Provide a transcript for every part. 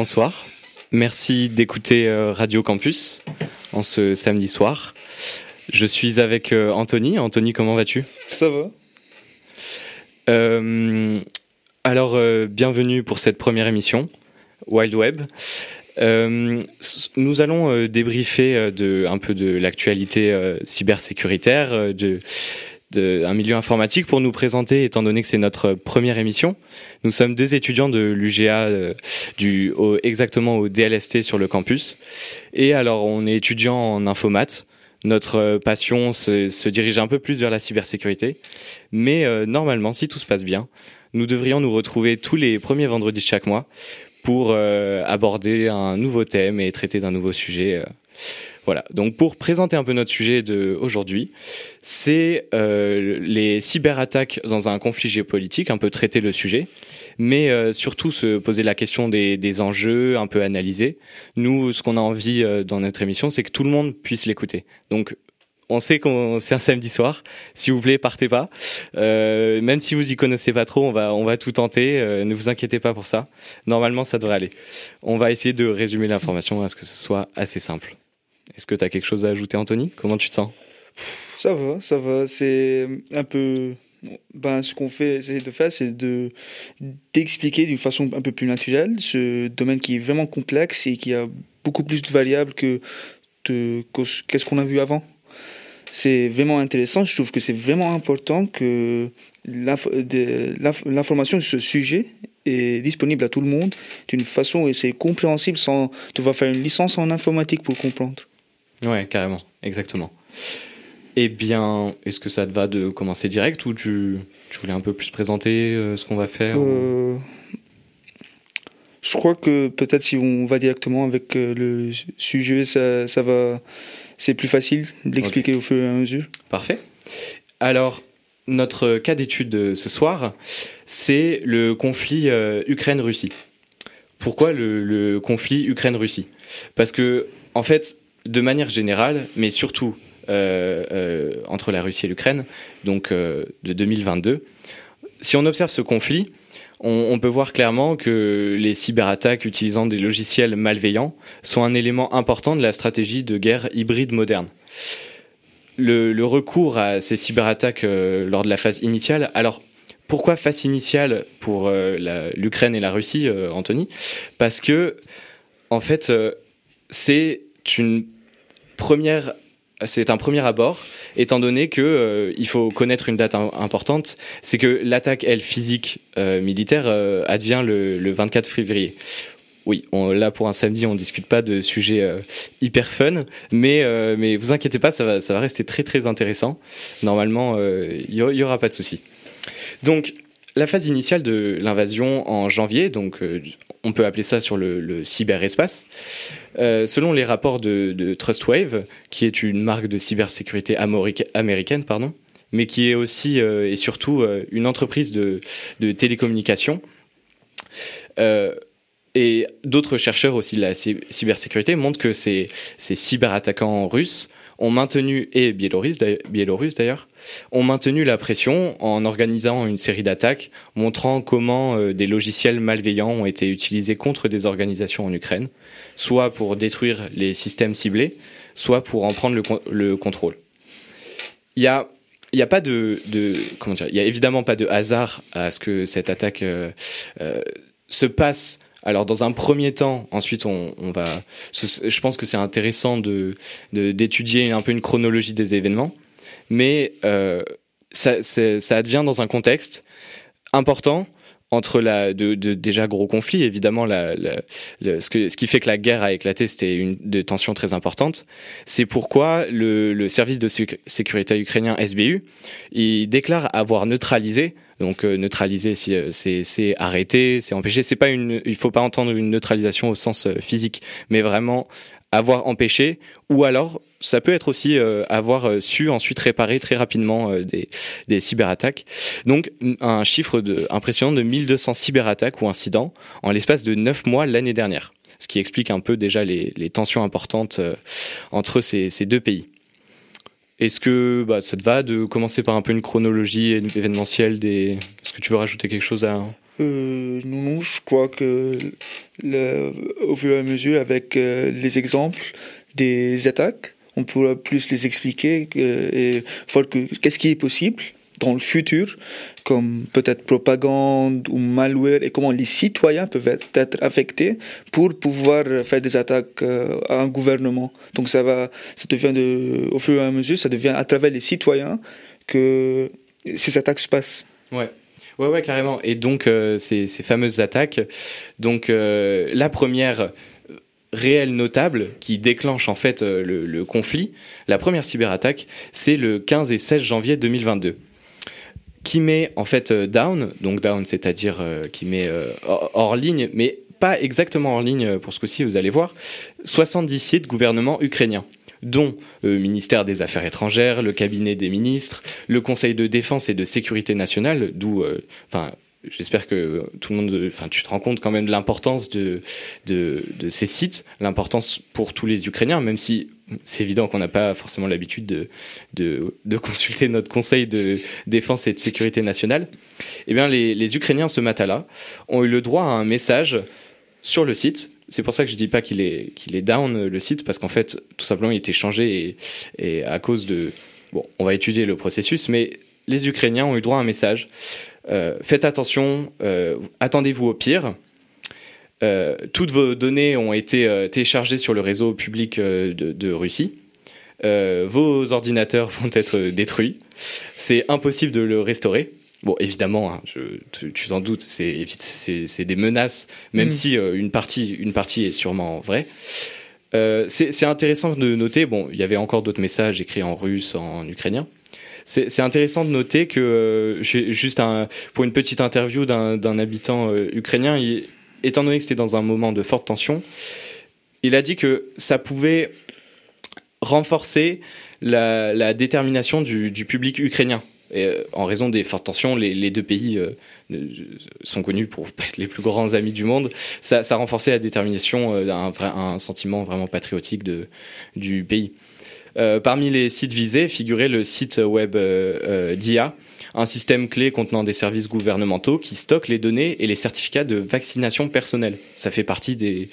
Bonsoir. Merci d'écouter euh, Radio Campus en ce samedi soir. Je suis avec euh, Anthony. Anthony, comment vas-tu? Ça va. Euh, alors, bienvenue pour cette première émission, Wild Web. nous allons débriefer de, un peu de l'actualité cybersécuritaire, de, un milieu informatique pour nous présenter, étant donné que c'est notre première émission. Nous sommes deux étudiants de l'UGA, euh, exactement au DLST sur le campus. Et alors, on est étudiant en infomat. Notre euh, passion se, dirige un peu plus vers la cybersécurité. Mais euh, normalement, si tout se passe bien, nous devrions nous retrouver tous les premiers vendredis de chaque mois pour aborder un nouveau thème et traiter d'un nouveau sujet. Voilà, donc pour présenter un peu notre sujet d'aujourd'hui, c'est euh, les cyberattaques dans un conflit géopolitique, un peu traiter le sujet, mais euh, surtout se poser la question des, enjeux, un peu analyser. Nous, ce qu'on a envie euh, dans notre émission, c'est que tout le monde puisse l'écouter. Donc on sait qu'on c'est un samedi soir. S'il vous plaît, partez pas. même si vous y connaissez pas trop, on va on va tout tenter. ne vous inquiétez pas pour ça. Normalement, ça devrait aller. On va essayer de résumer l'information à ce que ce soit assez simple. Est-ce que tu as quelque chose à ajouter, Anthony? Comment tu te sens? Ça va, ça va. C'est un peu. Ben, ce qu'on fait, essayer de faire, c'est de d'expliquer d'une façon un peu plus naturelle ce domaine qui est vraiment complexe et qui a beaucoup plus de variables que qu'est-ce qu'on a vu avant. C'est vraiment intéressant. Je trouve que c'est vraiment important que l'information sur ce sujet est disponible à tout le monde d'une façon où c'est compréhensible sans devoir faire une licence en informatique pour comprendre. Ouais, carrément, exactement. Eh bien, est-ce que ça te va de commencer direct ou tu, tu voulais un peu plus présenter euh, ce qu'on va faire euh, Je crois que peut-être si on va directement avec euh, le sujet, ça, ça va, c'est plus facile d'expliquer au fur et à mesure. Parfait. Alors, notre cas d'étude ce soir, c'est le conflit Ukraine-Russie. Pourquoi le, le conflit Ukraine-Russie? Parce que, en fait, de manière générale, mais surtout euh, euh, entre la Russie et l'Ukraine, donc euh, de 2022, si on observe ce conflit, on, peut voir clairement que les cyberattaques utilisant des logiciels malveillants sont un élément important de la stratégie de guerre hybride moderne. Le, recours à ces cyberattaques lors de la phase initiale, alors pourquoi phase initiale pour l'Ukraine et la Russie, Anthony? Parce que, en fait, c'est c'est un premier abord, étant donné que euh, il faut connaître une date importante, c'est que l'attaque, elle, physique euh, militaire, euh, advient le, 24 février. Oui, là pour un samedi, on discute pas de sujets hyper fun, mais mais vous inquiétez pas, ça va ça va rester très très intéressant. Normalement, il y, aura pas de souci. Donc la phase initiale de l'invasion en janvier, donc euh, on peut appeler ça sur le, cyberespace, euh, selon les rapports de, Trustwave, qui est une marque de cybersécurité américaine, pardon, mais qui est aussi euh, et surtout une entreprise de, de télécommunications. et d'autres chercheurs aussi de la cybersécurité montrent que ces, ces cyberattaquants russes ont maintenu, et biélorusses d'ailleurs, ont maintenu la pression en organisant une série d'attaques montrant comment euh, des logiciels malveillants ont été utilisés contre des organisations en Ukraine, soit pour détruire les systèmes ciblés, soit pour en prendre le, contrôle. Il y a il n'y a pas de, comment dire, il y a évidemment pas de hasard à ce que cette attaque euh, euh, se passe alors dans un premier temps, ensuite on, va, je pense que c'est intéressant de d'étudier un peu une chronologie des événements, mais euh, ça, advient dans un contexte important entre la de, déjà gros conflits évidemment la, ce, que, ce qui fait que la guerre a éclaté c'était une de tensions très importantes. C'est pourquoi le, service de sécurité ukrainien SBU déclare avoir neutralisé donc euh, neutraliser euh, c'est arrêter c'est empêcher c'est pas une il faut pas entendre une neutralisation au sens euh, physique mais vraiment avoir empêché, ou alors ça peut être aussi avoir su ensuite réparer très rapidement des, cyberattaques. Donc un chiffre impressionnant de 1200 cyberattaques ou incidents en l'espace de 9 mois l'année dernière, ce qui explique un peu déjà les, tensions importantes entre ces, deux pays. Est-ce que bah, ça te va de commencer par un peu une chronologie événementielle des... Est-ce que tu veux rajouter quelque chose à, euh, non, non, je crois que au fur et à mesure, avec euh, les exemples des attaques, on pourra plus les expliquer et voir que qu'est-ce qui est possible dans le futur, comme peut-être propagande ou malware, et comment les citoyens peuvent être affectés pour pouvoir faire des attaques euh, à un gouvernement. Donc ça va, ça devient de, au fur et à mesure, ça devient à travers les citoyens que ces attaques se passent. Ouais. Ouais, ouais, carrément. Et donc, euh, ces, fameuses attaques, donc euh, la première réelle notable qui déclenche en fait le conflit, la première cyberattaque, c'est le 15 et 16 janvier 2022 qui met en fait euh, down, donc down c'est-à-dire euh, qui met euh, hors, ligne, mais pas exactement hors ligne pour ce coup-ci, vous allez voir, 70 sites gouvernements ukrainiens dont le ministère des Affaires étrangères, le cabinet des ministres, le Conseil de défense et de sécurité nationale, d'où, enfin, j'espère que tout le monde, enfin, tu te rends compte quand même de l'importance de, ces sites, l'importance pour tous les Ukrainiens, même si c'est évident qu'on n'a pas forcément l'habitude de, consulter notre Conseil de défense et de sécurité nationale. Eh bien, les, Ukrainiens ce matin-là ont eu le droit à un message sur le site. C'est pour ça que je ne dis pas qu'il est, down le site, parce qu'en fait, tout simplement, il était changé et, et à cause de. Bon, on va étudier le processus, mais les Ukrainiens ont eu droit à un message euh, faites attention, euh, attendez-vous au pire. Euh, toutes vos données ont été téléchargées sur le réseau public de, Russie. vos ordinateurs vont être détruits. C'est impossible de le restaurer. Bon, évidemment, hein, tu t'en doutes, c'est des menaces, même mm. si une, partie, une partie est sûrement vraie. c'est intéressant de noter, bon, il y avait encore d'autres messages écrits en russe, en ukrainien, c'est intéressant de noter que, euh, juste un, pour une petite interview d'un habitant euh, ukrainien, étant donné que c'était dans un moment de forte tension, il a dit que ça pouvait renforcer la, détermination du, public ukrainien. Et, euh, en raison des fortes tensions, les, deux pays sont connus pour être les plus grands amis du monde. Ça, ça renforçait la détermination un sentiment vraiment patriotique du pays. Euh, parmi les sites visés figurait le site web euh, euh, DIA, un système clé contenant des services gouvernementaux qui stockent les données et les certificats de vaccination personnelle. Ça fait partie des,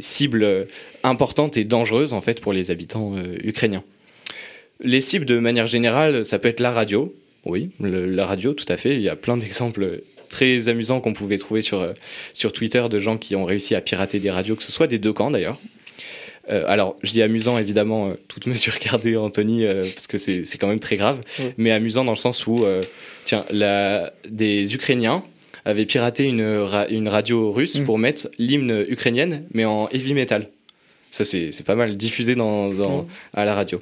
cibles importantes et dangereuses en fait pour les habitants ukrainiens. Les cibles de manière générale, ça peut être la radio. Oui, la radio, tout à fait. Il y a plein d'exemples très amusants qu'on pouvait trouver sur, sur Twitter de gens qui ont réussi à pirater des radios, que ce soit des deux camps d'ailleurs. Euh, alors, je dis amusant, évidemment, euh, toute mesure gardée, Anthony, euh, parce que c'est quand même très grave, mais amusant dans le sens où, tiens, la, des Ukrainiens avaient piraté une, une radio russe mm. pour mettre l'hymne ukrainienne, mais en heavy metal. Ça, c'est pas mal diffusé dans, dans, à la radio.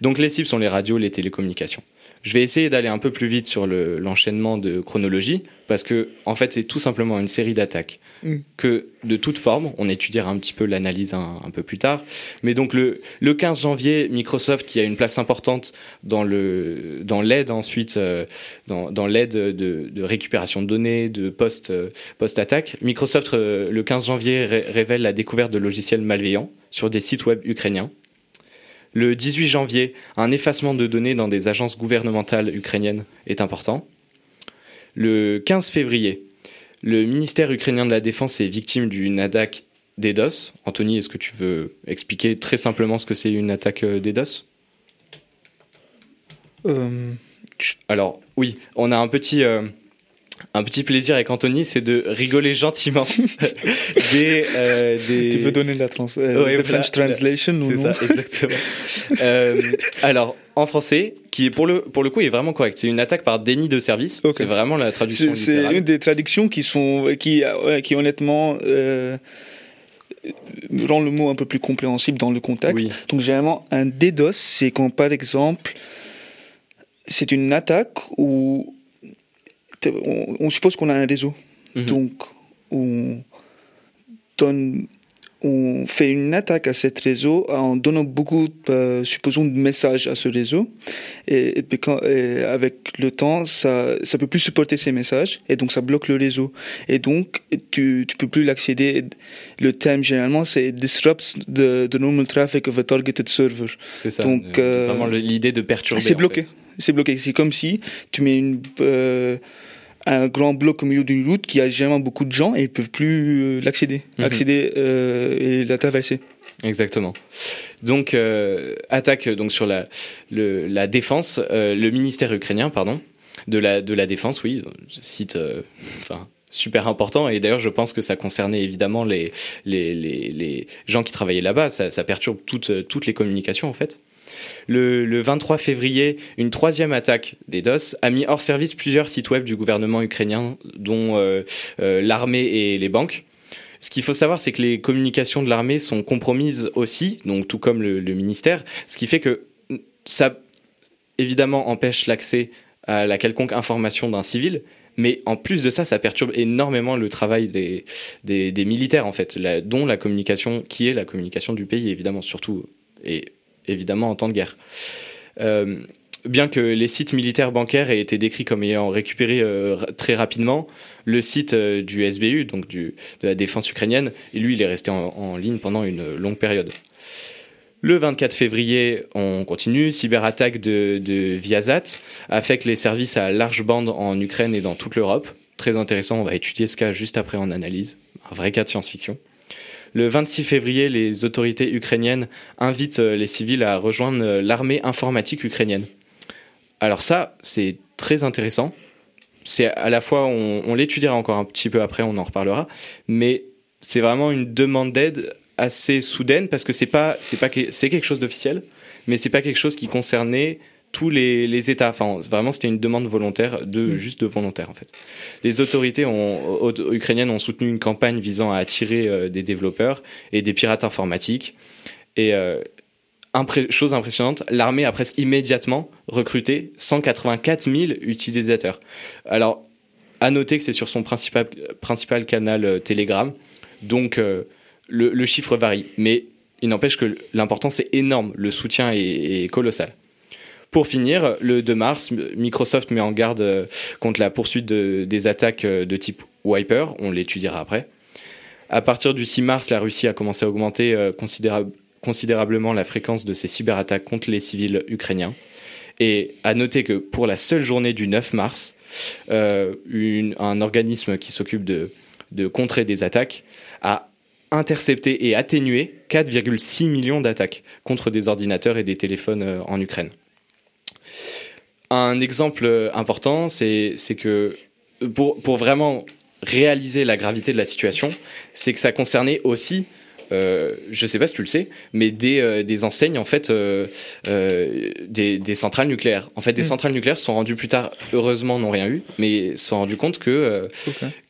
Donc, les cibles sont les radios, les télécommunications. Je vais essayer d'aller un peu plus vite sur l'enchaînement de chronologie, parce que, en fait, c'est tout simplement une série d'attaques mm. que, de toute forme, on étudiera un petit peu l'analyse un, peu plus tard. Mais donc, le, le 15 janvier, Microsoft, qui a une place importante dans l'aide dans ensuite, euh, dans, dans l'aide de, de, récupération de données, de euh, post-attaque, Microsoft, euh, le 15 janvier, révèle la découverte de logiciels malveillants sur des sites web ukrainiens. Le 18 janvier, un effacement de données dans des agences gouvernementales ukrainiennes est important. Le 15 février, le ministère ukrainien de la Défense est victime d'une attaque DDoS. Anthony, est-ce que tu veux expliquer très simplement ce que c'est une attaque euh, DDoS euh... Alors, oui, on a un petit, euh, un petit plaisir avec Anthony, c'est de rigoler gentiment des, euh, des, Tu veux donner la trans euh, French translation C'est ça, exactement. euh, alors, en français, qui est pour le, pour le coup est vraiment correct. C'est une attaque par déni de service. C'est vraiment la traduction. C'est une des traductions qui sont qui, qui honnêtement euh, rend le mot un peu plus compréhensible dans le contexte. Donc généralement un DDoS, c'est quand par exemple c'est une attaque où on, suppose qu'on a un réseau. Mhm. Donc, on donne on fait une attaque à ce réseau en donnant beaucoup, euh, supposons, de messages à ce réseau. Et, avec le temps, ça ne peut plus supporter ces messages et donc ça bloque le réseau. Et donc, tu ne peux plus l'accéder. Le thème, généralement, c'est Disrupts the, the, normal traffic of a targeted server. C'est ça. Donc, euh, vraiment l'idée de perturber. C'est bloqué. C'est bloqué. C'est comme si tu mets une. Euh, un grand bloc au milieu d'une route qui a généralement beaucoup de gens et ils peuvent plus euh, l'accéder, Mhm. accéder euh, et la traverser. Exactement. Donc, euh, attaque donc sur la, le- la défense, euh, le ministère ukrainien, pardon, de la, de la défense, oui, je cite, euh, enfin, super important. Et d'ailleurs, je pense que ça concernait évidemment les, les, les, les gens qui travaillaient là-bas. Ça, ça perturbe toutes, toutes les communications, en fait. Le, le 23 février, une troisième attaque des DOS a mis hors service plusieurs sites web du gouvernement ukrainien, dont euh, euh, l'armée et les banques. Ce qu'il faut savoir, c'est que les communications de l'armée sont compromises aussi, donc tout comme le, ministère, ce qui fait que ça, évidemment, empêche l'accès à la quelconque information d'un civil, mais en plus de ça, ça perturbe énormément le travail des, militaires, en fait, dont la communication, qui est la communication du pays, évidemment, surtout, évidemment en temps de guerre. Euh, bien que les sites militaires bancaires aient été décrits comme ayant récupéré euh, très rapidement, le site euh, du SBU, donc de la défense ukrainienne, et lui, il est resté en, en ligne pendant une longue période. Le 24 février, on continue. Cyberattaque de, de Viasat affecte les services à large bande en Ukraine et dans toute l'Europe. Très intéressant, on va étudier ce cas juste après en analyse. Un vrai cas de science-fiction. Le 26 février, les autorités ukrainiennes invitent euh, les civils à rejoindre euh, l'armée informatique ukrainienne. Alors ça, c'est très intéressant. C'est à la fois, on, l'étudiera encore un petit peu après, on en reparlera, mais c'est vraiment une demande d'aide assez soudaine parce que c'est pas, c'est pas, c'est quelque chose d'officiel, mais c'est pas quelque chose qui concernait tous les, les États. Enfin, vraiment, c'était une demande volontaire, de Mm. juste de volontaire en fait. Les autorités ont, au- ukrainiennes ont soutenu une campagne visant à attirer euh, des développeurs et des pirates informatiques. Et euh, impré- chose impressionnante, l'armée a presque immédiatement recruté 184 000 utilisateurs. Alors, à noter que c'est sur son principal, principal canal euh, Telegram, donc le, le chiffre varie. Mais il n'empêche que l'importance est énorme, le soutien est, est colossal. Pour finir, le 2 mars, Microsoft met en garde euh, contre la poursuite de- des attaques euh, de type Wiper, on l'étudiera après. À partir du 6 mars, la Russie a commencé à augmenter euh, considérable- considérablement la fréquence de ces cyberattaques contre les civils ukrainiens. Et à noter que pour la seule journée du 9 mars, un organisme qui s'occupe de, contrer des attaques a intercepté et atténué 4,6 millions d'attaques contre des ordinateurs et des téléphones en Ukraine. Un exemple euh, important, c'est que pour, pour vraiment réaliser la gravité de la situation, c'est que ça concernait aussi, euh, je sais pas si tu le sais, mais des, euh, des enseignes, en fait, euh, euh, des, des centrales nucléaires. En fait, des Mm. centrales nucléaires se sont rendues plus tard, heureusement, n'ont rien eu, mais se sont rendus compte que, euh,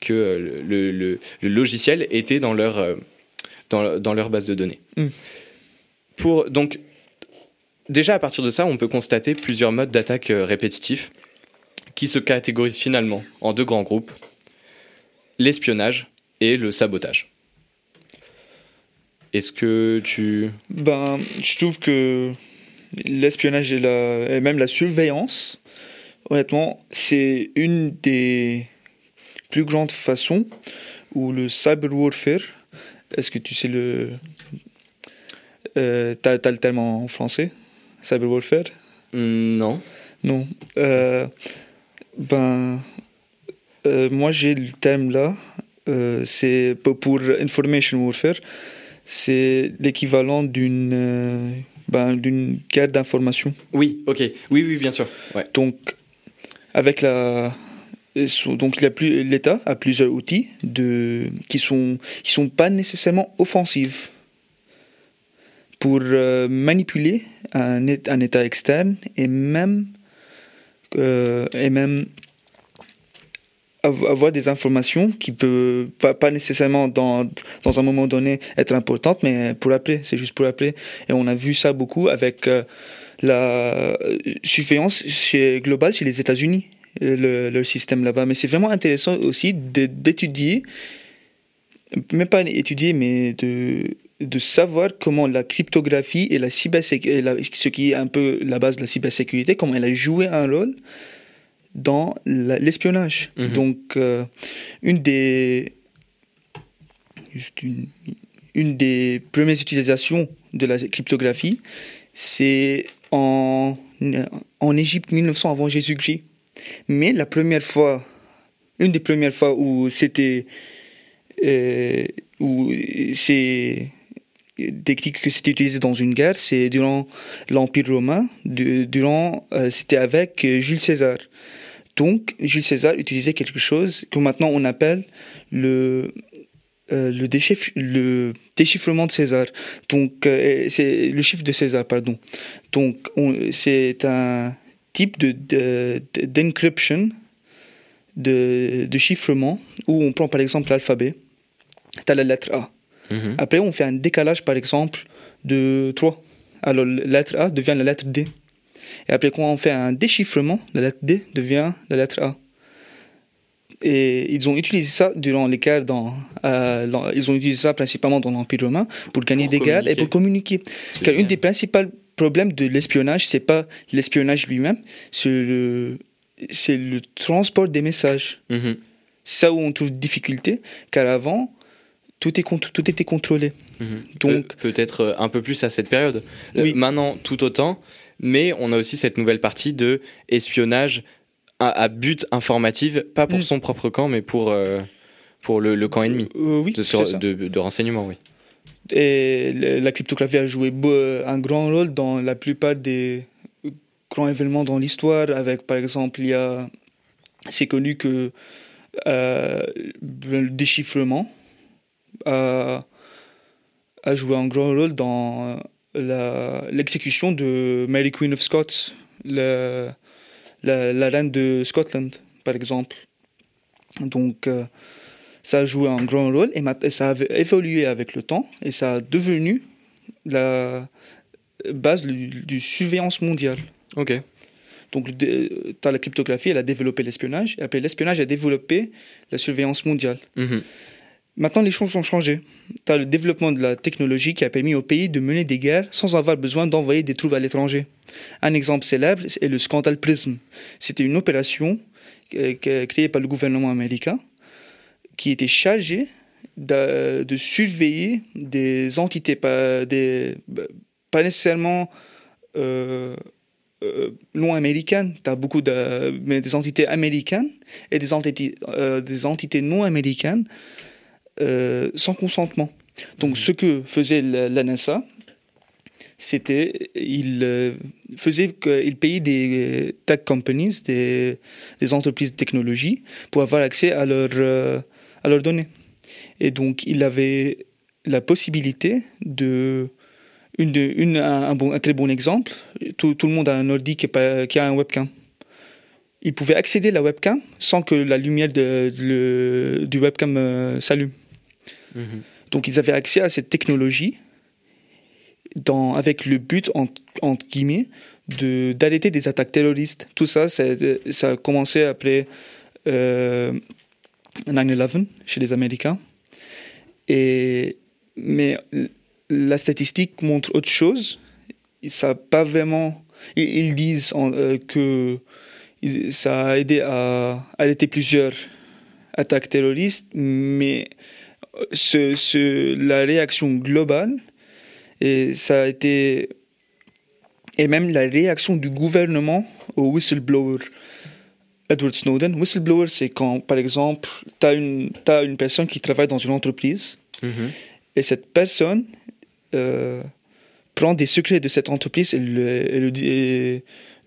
que euh, le, le- le logiciel était dans leur, euh, dans, dans leur base de données. Mm. Pour, donc, déjà à partir de ça, on peut constater plusieurs modes d'attaque euh, répétitifs qui se catégorisent finalement en deux grands groupes l'espionnage et le sabotage. Est-ce que tu. Ben, je trouve que l'espionnage et, la, et même la surveillance, honnêtement, c'est une des plus grandes façons où le cyber warfare, est-ce que tu sais le. Euh, t'as, t'as le terme en français? Cyber warfare Hmm, Non. Non. Euh, ben, euh, moi j'ai le terme là. Euh, c'est pour, pour information warfare. C'est l'équivalent d'une euh, ben, d'une guerre d'information. Oui, ok. Oui, oui, bien sûr. Ouais. Donc, avec la donc l'État a plusieurs outils de qui sont qui sont pas nécessairement offensifs pour euh, manipuler un, État externe et même euh, et même av- avoir des informations qui peuvent pas, nécessairement dans, dans un moment donné être importantes mais pour appeler c'est juste pour appeler et on a vu ça beaucoup avec euh, la surveillance globale chez les États-Unis le, système là-bas. Mais c'est vraiment intéressant aussi d'étudier même pas étudier mais de de savoir comment la cryptographie et la cybersécurité, ce qui est un peu la base de la cybersécurité, comment elle a joué un rôle dans l'espionnage. Mhm. Donc, euh, une des juste une, une des premières utilisations de la cryptographie, c'est en en Égypte 1900 avant Jésus-Christ. Mais la première fois une des premières fois où c'était euh, où c'est technique que c'était utilisé dans une guerre, c'est durant l'Empire romain, durant euh, c'était avec Jules César. Donc Jules César utilisait quelque chose que maintenant on appelle le euh, le, le, déchiffrement de César. Donc, euh, c'est le chiffre de César, pardon. Donc, c'est un type de, d'encryption, de, de, chiffrement, où on prend par exemple l'alphabet, tu as la lettre A. Mhm. Après, on fait un décalage, par exemple, de 3. Alors, la lettre A devient la lettre D. Et après, quand on fait un déchiffrement, la lettre D devient la lettre A. Et ils ont utilisé ça durant les guerres dans, euh, ils ont utilisé ça principalement dans l'Empire romain pour gagner des guerres et pour communiquer. Car une des principaux problèmes de l'espionnage, c'est pas l'espionnage lui-même, c'est le, c'est le transport des messages. Mhm. C'est ça où on trouve difficulté, car avant, tout, est, tout était contrôlé. Mhm. Donc peut-être euh, un peu plus à cette période. Euh, oui. maintenant, tout autant, mais on a aussi cette nouvelle partie de espionnage à, but informatif, pas pour mm. son propre camp, mais pour, euh, pour le, camp ennemi euh, oui, de, de, renseignement. Oui. Et la cryptographie a joué un grand rôle dans la plupart des grands événements dans l'histoire. Avec, par exemple, il y a, c'est connu que euh, le déchiffrement a, a, joué un grand rôle dans l'exécution de Mary Queen of Scots, le, la, reine de Scotland, par exemple. Donc, euh, ça a joué un grand rôle et, ça a évolué avec le temps et ça a devenu la base du, surveillance mondiale. Ok. Donc, tu as la cryptographie, elle a développé l'espionnage, et après l'espionnage a développé la surveillance mondiale. Mhm. Maintenant, les choses ont changé. Tu as le développement de la technologie qui a permis au pays de mener des guerres sans avoir besoin d'envoyer des troupes à l'étranger. Un exemple célèbre est le scandale PRISM. C'était une opération euh, créée par le gouvernement américain qui était chargée de, surveiller des entités, pas, des, pas nécessairement euh, euh, non américaines. Mais des entités américaines et des entités, des entités non américaines euh, sans consentement. Donc, ce que faisait la NASA, c'était il euh, faisait qu'il payait des tech companies, des, des, entreprises de technologie, pour avoir accès à, leur, euh, à leurs données. Et donc, il avait la possibilité de. Une, une un, bon, un, très bon exemple, tout, tout, le monde a un ordi qui, qui a un webcam. Il pouvait accéder à la webcam sans que la lumière de, du webcam s'allume. Mhm. Donc ils avaient accès à cette technologie avec le but, entre, guillemets, d'arrêter des attaques terroristes. Tout ça, ça, a commencé après 9-11 euh, chez les Américains. Mais la statistique montre autre chose. Ça pas vraiment. Ils, disent euh, que ça a aidé à arrêter plusieurs attaques terroristes, mais ce, la réaction globale, et ça a été. Et même la réaction du gouvernement au whistleblower Edward Snowden. Whistleblower, c'est quand, par exemple, tu as une, as une personne qui travaille dans une entreprise mm-hmm. et cette personne euh, prend des secrets de cette entreprise et le, le,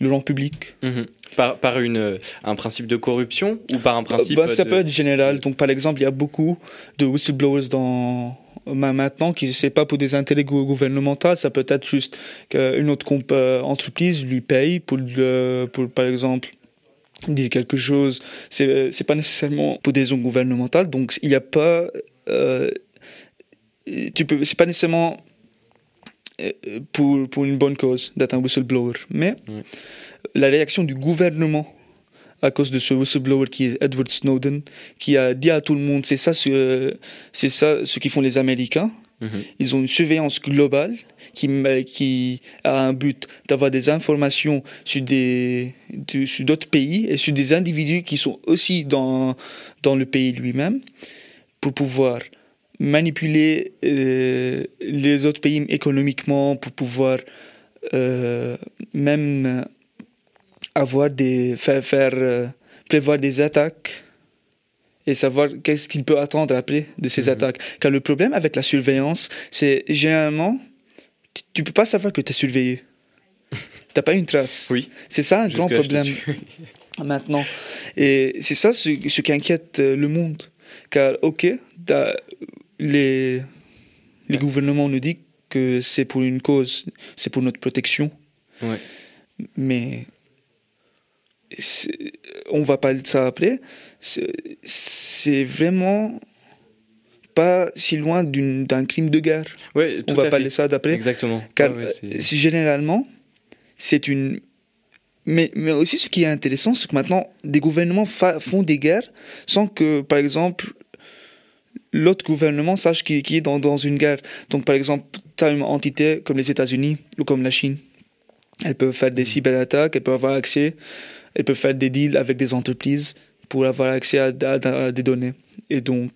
le rend public. Mm-hmm. Par, par une, euh, un principe de corruption ou par un principe bah, Ça peut être général. Donc, par exemple, il y a beaucoup de whistleblowers dans, maintenant qui c'est pas pour des intérêts gouvernementaux ça peut être juste qu'une autre euh, entreprise lui paye pour, pour par exemple dire quelque chose c'est c'est pas nécessairement pour des zones gouvernementales donc il n'y a pas euh, tu peux c'est pas nécessairement pour, pour une bonne cause d'être un whistleblower mais la réaction du gouvernement à cause de ce whistleblower qui est Edward Snowden, qui a dit à tout le monde, c'est ça, ce, c'est ça ce qu'ils font les Américains. Mhm. Ils ont une surveillance globale qui, qui a un but d'avoir des informations sur, des, sur d'autres pays et sur des individus qui sont aussi dans, dans le pays lui-même pour pouvoir manipuler euh, les autres pays économiquement, pour pouvoir euh, même avoir des, faire, faire euh, prévoir des attaques et savoir qu'est-ce qu'il peut attendre après de ces attaques. Car le problème avec la surveillance, c'est généralement, tu, tu peux pas savoir que tu es surveillé. T'as pas une trace. Oui. C'est ça un grand problème maintenant. Et c'est ça ce, ce qui inquiète le monde. Car, ok, les, gouvernements nous disent que c'est pour une cause, c'est pour notre protection. Ouais. Mais on va parler de ça après. C'est vraiment pas si loin d'un crime de guerre. Ouais, On va parler de ça d'après. Exactement. Car ouais, euh, généralement, c'est une. Mais, mais aussi, ce qui est intéressant, c'est que maintenant, des gouvernements font des guerres sans que, par exemple, l'autre gouvernement sache qui, qui est dans, dans une guerre. Donc, par exemple, tu as une entité comme les États-Unis ou comme la Chine. Elles peuvent faire des cyberattaques, elles peuvent avoir accès, elles peuvent faire des deals avec des entreprises pour avoir accès à, à- à des données. Et donc,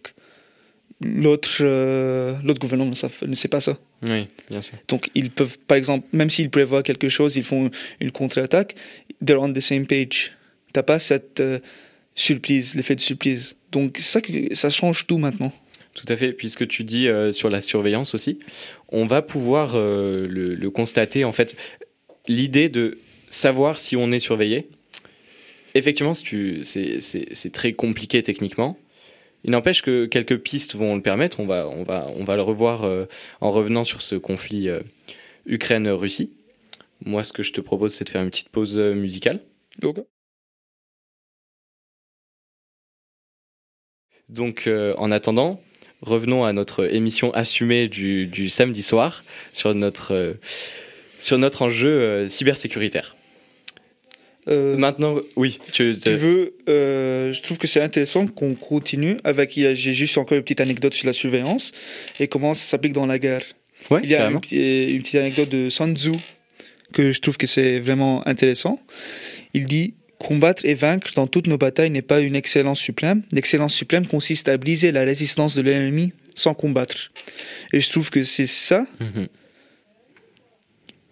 l'autre euh, l'autre gouvernement ne, sait pas ça. Oui, bien sûr. Donc, ils peuvent, par exemple, même s'ils prévoient quelque chose, ils font une contre-attaque, they're on the same page. T'as pas cette euh, surprise, l'effet de surprise. Donc, ça change tout maintenant. Tout à fait, puisque tu dis euh, sur la surveillance aussi, on va pouvoir euh, le, le constater. En fait, l'idée de savoir si on est surveillé, effectivement, c'est très compliqué techniquement. Il n'empêche que quelques pistes vont le permettre. On va, on va, on va le revoir euh, en revenant sur ce conflit Ukraine-Russie. Moi, ce que je te propose, c'est de faire une petite pause musicale. Donc, Donc, en attendant, revenons à notre émission assumée du, du samedi soir sur notre, euh, sur notre enjeu euh, cybersécuritaire. euh, Maintenant, oui, tu, tu veux, je trouve que c'est intéressant qu'on continue avec. J'ai juste encore une petite anecdote sur la surveillance et comment ça s'applique dans la guerre. ouais, Il y a une, petite- une petite anecdote de Sun Tzu que je trouve que c'est vraiment intéressant. Il dit Combattre et vaincre dans toutes nos batailles n'est pas une excellence suprême. L'excellence suprême consiste à briser la résistance de l'ennemi sans combattre. Et je trouve que c'est ça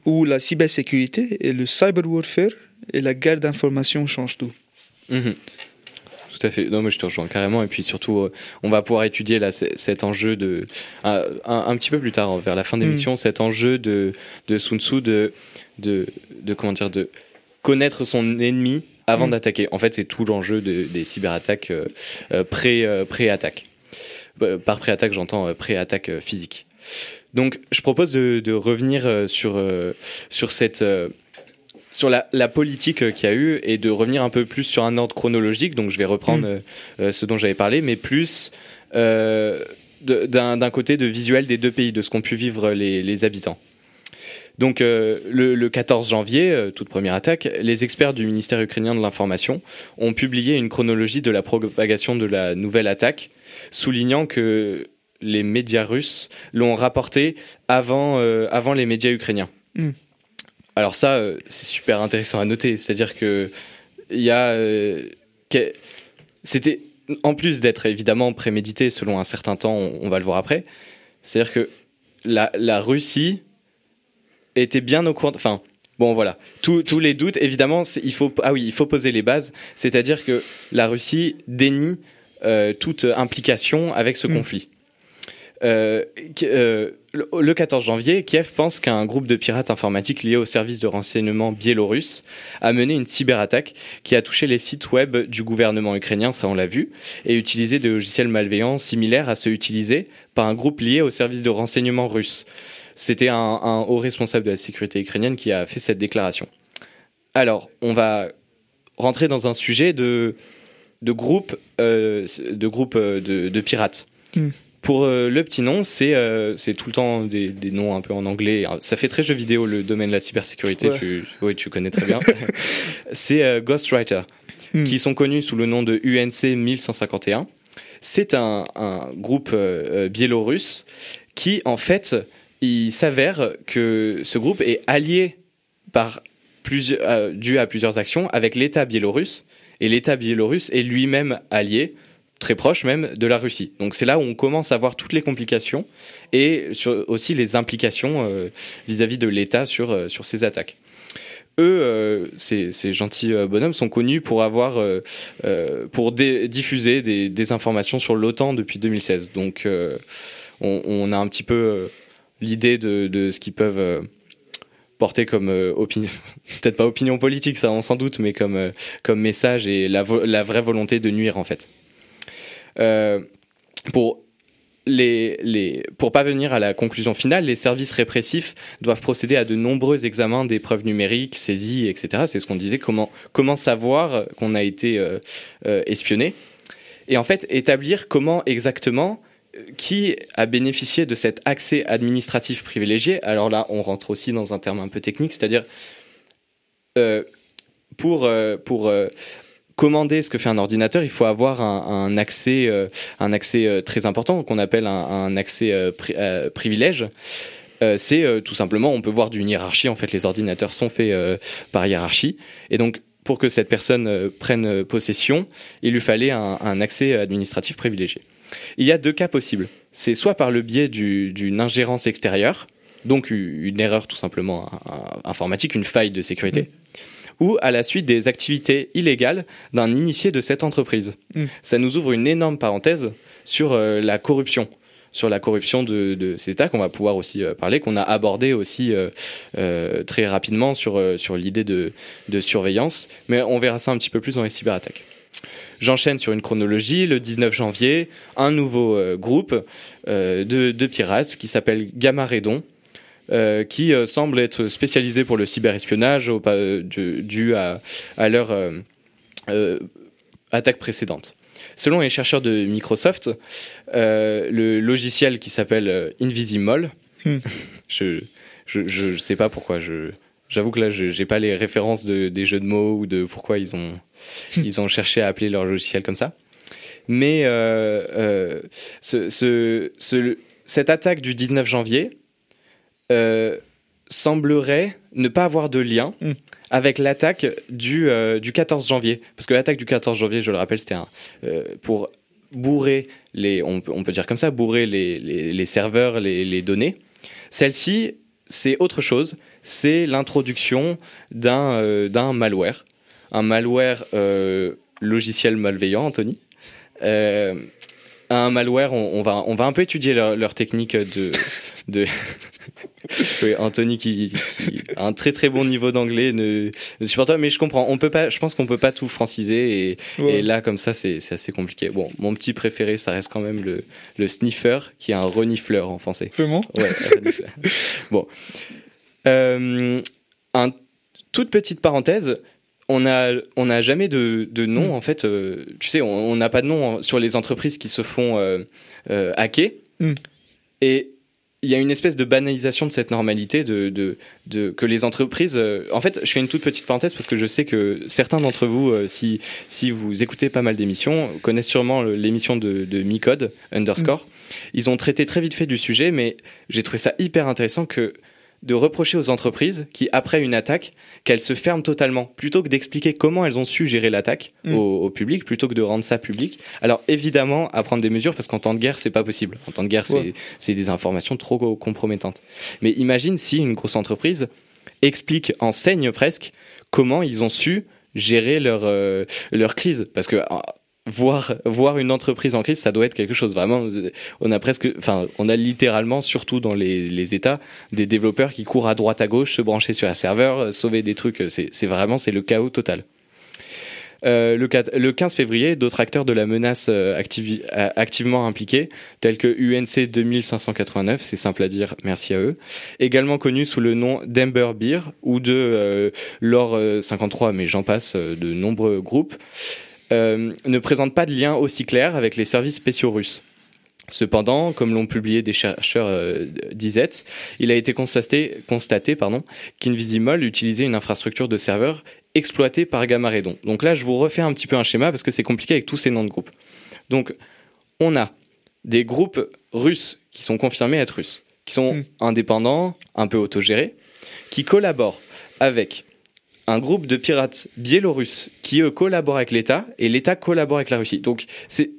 où la cybersécurité et le cyber warfare et la guerre d'information changent tout. Mhm. Tout à fait. Non, mais je te rejoins carrément. Et puis surtout, euh, on va pouvoir étudier là, cet enjeu de. Un, un- un petit peu plus tard, vers la fin de Mm. l'émission, cet enjeu de, de Sun Tzu de, de, de. Comment dire De connaître son ennemi avant Mm. d'attaquer. En fait, c'est tout l'enjeu de- des cyberattaques euh, euh, pré, euh, pré-attaque. Par pré-attaque, j'entends pré-attaque physique. Donc, je propose de, de revenir sur, sur cette. sur la, la politique qu'il y a eu et de revenir un peu plus sur un ordre chronologique. Donc, je vais reprendre Mm. euh, ce dont j'avais parlé, mais plus euh, d'un d'un côté de visuel des deux pays, de ce qu'ont pu vivre les, les habitants. Donc, euh, le, le 14 janvier, euh, toute première attaque, les experts du ministère ukrainien de l'information ont publié une chronologie de la propagation de la nouvelle attaque, soulignant que les médias russes l'ont rapporté avant, euh, avant les médias ukrainiens. Mm. Alors ça, c'est super intéressant à noter, c'est-à-dire que il y a, c'était en plus d'être évidemment prémédité selon un certain temps, on, on va le voir après. C'est-à-dire que la, la Russie était bien au courant. Enfin, bon voilà, Tous- tous les doutes. Évidemment, il faut ah oui, il faut poser les bases. C'est-à-dire que la Russie dénie euh, toute implication avec ce Mm. conflit. Euh, euh, le- le 14 janvier, Kiev pense qu'un groupe de pirates informatiques liés au service de renseignement biélorusse a mené une cyberattaque qui a touché les sites web du gouvernement ukrainien, ça on l'a vu, et utilisé des logiciels malveillants similaires à ceux utilisés par un groupe lié au service de renseignement russe. C'était un, un haut responsable de la sécurité ukrainienne qui a fait cette déclaration. Alors, on va rentrer dans un sujet de, de groupe, euh, de, groupe euh, de, de pirates. Hmm. Pour euh, le petit nom, c'est euh, tout le temps des, des noms un peu en anglais. Ça fait très jeu vidéo le domaine de la cybersécurité. Ouais. Tu, oui, tu connais très bien. c'est Ghostwriter, Hmm. qui sont connus sous le nom de UNC 1151. C'est un, un groupe biélorusse qui, en fait, il s'avère que ce groupe est allié par plusieurs, euh, dû à plusieurs actions avec l'État biélorusse. Et l'État biélorusse est lui-même allié, très proche même, de la Russie. Donc c'est là où on commence à voir toutes les complications et aussi les implications euh, vis-à-vis de l'État sur, euh, sur ces attaques. eux, ces, gentils bonhommes, sont connus pour avoir, pour diffuser des, informations sur l'OTAN depuis 2016. Donc, on, a un petit peu l'idée de, ce qu'ils peuvent porter comme opinion, peut-être pas opinion politique, ça on s'en doute, mais comme, comme message et la, vraie volonté de nuire en fait. pour les, pour parvenir à la conclusion finale, les services répressifs doivent procéder à de nombreux examens des preuves numériques, saisies, etc. C'est ce qu'on disait, comment, comment savoir qu'on a été euh, euh, espionné. Et en fait, établir comment exactement, euh, qui a bénéficié de cet accès administratif privilégié. Alors là, on rentre aussi dans un terme un peu technique, c'est-à-dire pour, pour commander ce que fait un ordinateur, il faut avoir un, accès, un accès euh, euh, très important qu'on appelle un, accès euh, privilège. c'est tout simplement, on peut voir d'une hiérarchie. En fait, les ordinateurs sont faits par hiérarchie, et donc pour que cette personne prenne possession, il lui fallait un, accès administratif privilégié. Il y a deux cas possibles. C'est soit par le biais d'une ingérence extérieure, donc une erreur tout simplement informatique, une faille de sécurité. Mmh ou à la suite des activités illégales d'un initié de cette entreprise. Mm. Ça nous ouvre une énorme parenthèse sur euh, la corruption sur la corruption de, ces États qu'on va pouvoir aussi euh, parler, qu'on a abordé aussi euh, très rapidement sur, sur l'idée de, surveillance, mais on verra ça un petit peu plus dans les cyberattaques. J'enchaîne sur une chronologie. Le 19 janvier, un nouveau groupe de, de, pirates qui s'appelle Gamma Redon euh, qui euh, semble être spécialisé pour le cyberespionnage euh, dû, à, leur attaque précédente. Selon les chercheurs de Microsoft, le logiciel qui s'appelle Invisimol, hmm. je ne sais pas pourquoi, j'avoue que là je n'ai pas les références des jeux de mots ou de pourquoi ils ont, ils ont cherché à appeler leur logiciel comme ça. Mais ce, cette attaque du 19 janvier, euh, semblerait ne pas avoir de lien hmm. avec l'attaque du, euh, du 14 janvier. Parce que l'attaque du 14 janvier, je le rappelle, c'était euh, pour bourrer les, on peut, on peut, dire comme ça, bourrer les, les, serveurs, les, données. Celle-ci, c'est autre chose. C'est l'introduction d'un malware. Un malware logiciel malveillant, Anthony un malware, on, va, on va un peu étudier leur, leur technique de, de, Anthony qui, a un très très bon niveau d'anglais ne, ne, supporte pas, mais je comprends. On peut pas, je pense qu'on peut pas tout franciser et, et là comme ça c'est assez compliqué. Bon, mon petit préféré, ça reste quand même le, le sniffer, qui est un renifleur en français. Vraiment Ouais. bon, euh, un toute petite parenthèse. On n'a on a jamais de, de nom, mm. en fait. Euh, tu sais, on n'a pas de nom sur les entreprises qui se font euh, hacker. Mm. Et il y a une espèce de banalisation de cette normalité, de, de, que les entreprises. Euh, en fait, je fais une toute petite parenthèse parce que je sais que certains d'entre vous, euh, si, si vous écoutez pas mal d'émissions, connaissent sûrement l'émission de, de Micode, Underscore. Mm. Ils ont traité très vite fait du sujet, mais j'ai trouvé ça hyper intéressant que de reprocher aux entreprises qui, après une attaque, qu'elles se ferment totalement, plutôt que d'expliquer comment elles ont su gérer l'attaque mm. au, public, plutôt que de rendre ça public. Alors évidemment, à prendre des mesures, parce qu'en temps de guerre, c'est pas possible. En temps de guerre, c'est des informations trop compromettantes. Mais imagine si une grosse entreprise explique, enseigne presque, comment ils ont su gérer leur, euh, leur crise. Parce que voir voir une entreprise en crise ça doit être quelque chose. Vraiment on a presque enfin on a littéralement surtout dans les, les états des développeurs qui courent à droite à gauche se brancher sur un serveur sauver des trucs. C'est vraiment c'est le chaos total. Euh, le, le, 15 février, d'autres acteurs de la menace euh, activement impliqués, tels que UNC 2589, c'est simple à dire, merci à eux, également connus sous le nom d'Ember Beer ou de euh, Lore 53, mais j'en passe, de nombreux groupes, euh, ne présente pas de lien aussi clair avec les services spéciaux russes. Cependant, comme l'ont publié des chercheurs euh, d'ISET, il a été constaté, constaté qu'Invisimol utilisait une infrastructure de serveurs exploitée par Gamma Redon. Donc là, je vous refais un petit peu un schéma parce que c'est compliqué avec tous ces noms de groupes. Donc, on a des groupes russes qui sont confirmés être russes, qui sont hmm. indépendants, un peu autogérés, qui collaborent avec un groupe de pirates biélorusses qui, eux, collaborent avec l'État et l'État collabore avec la Russie. Donc, c'est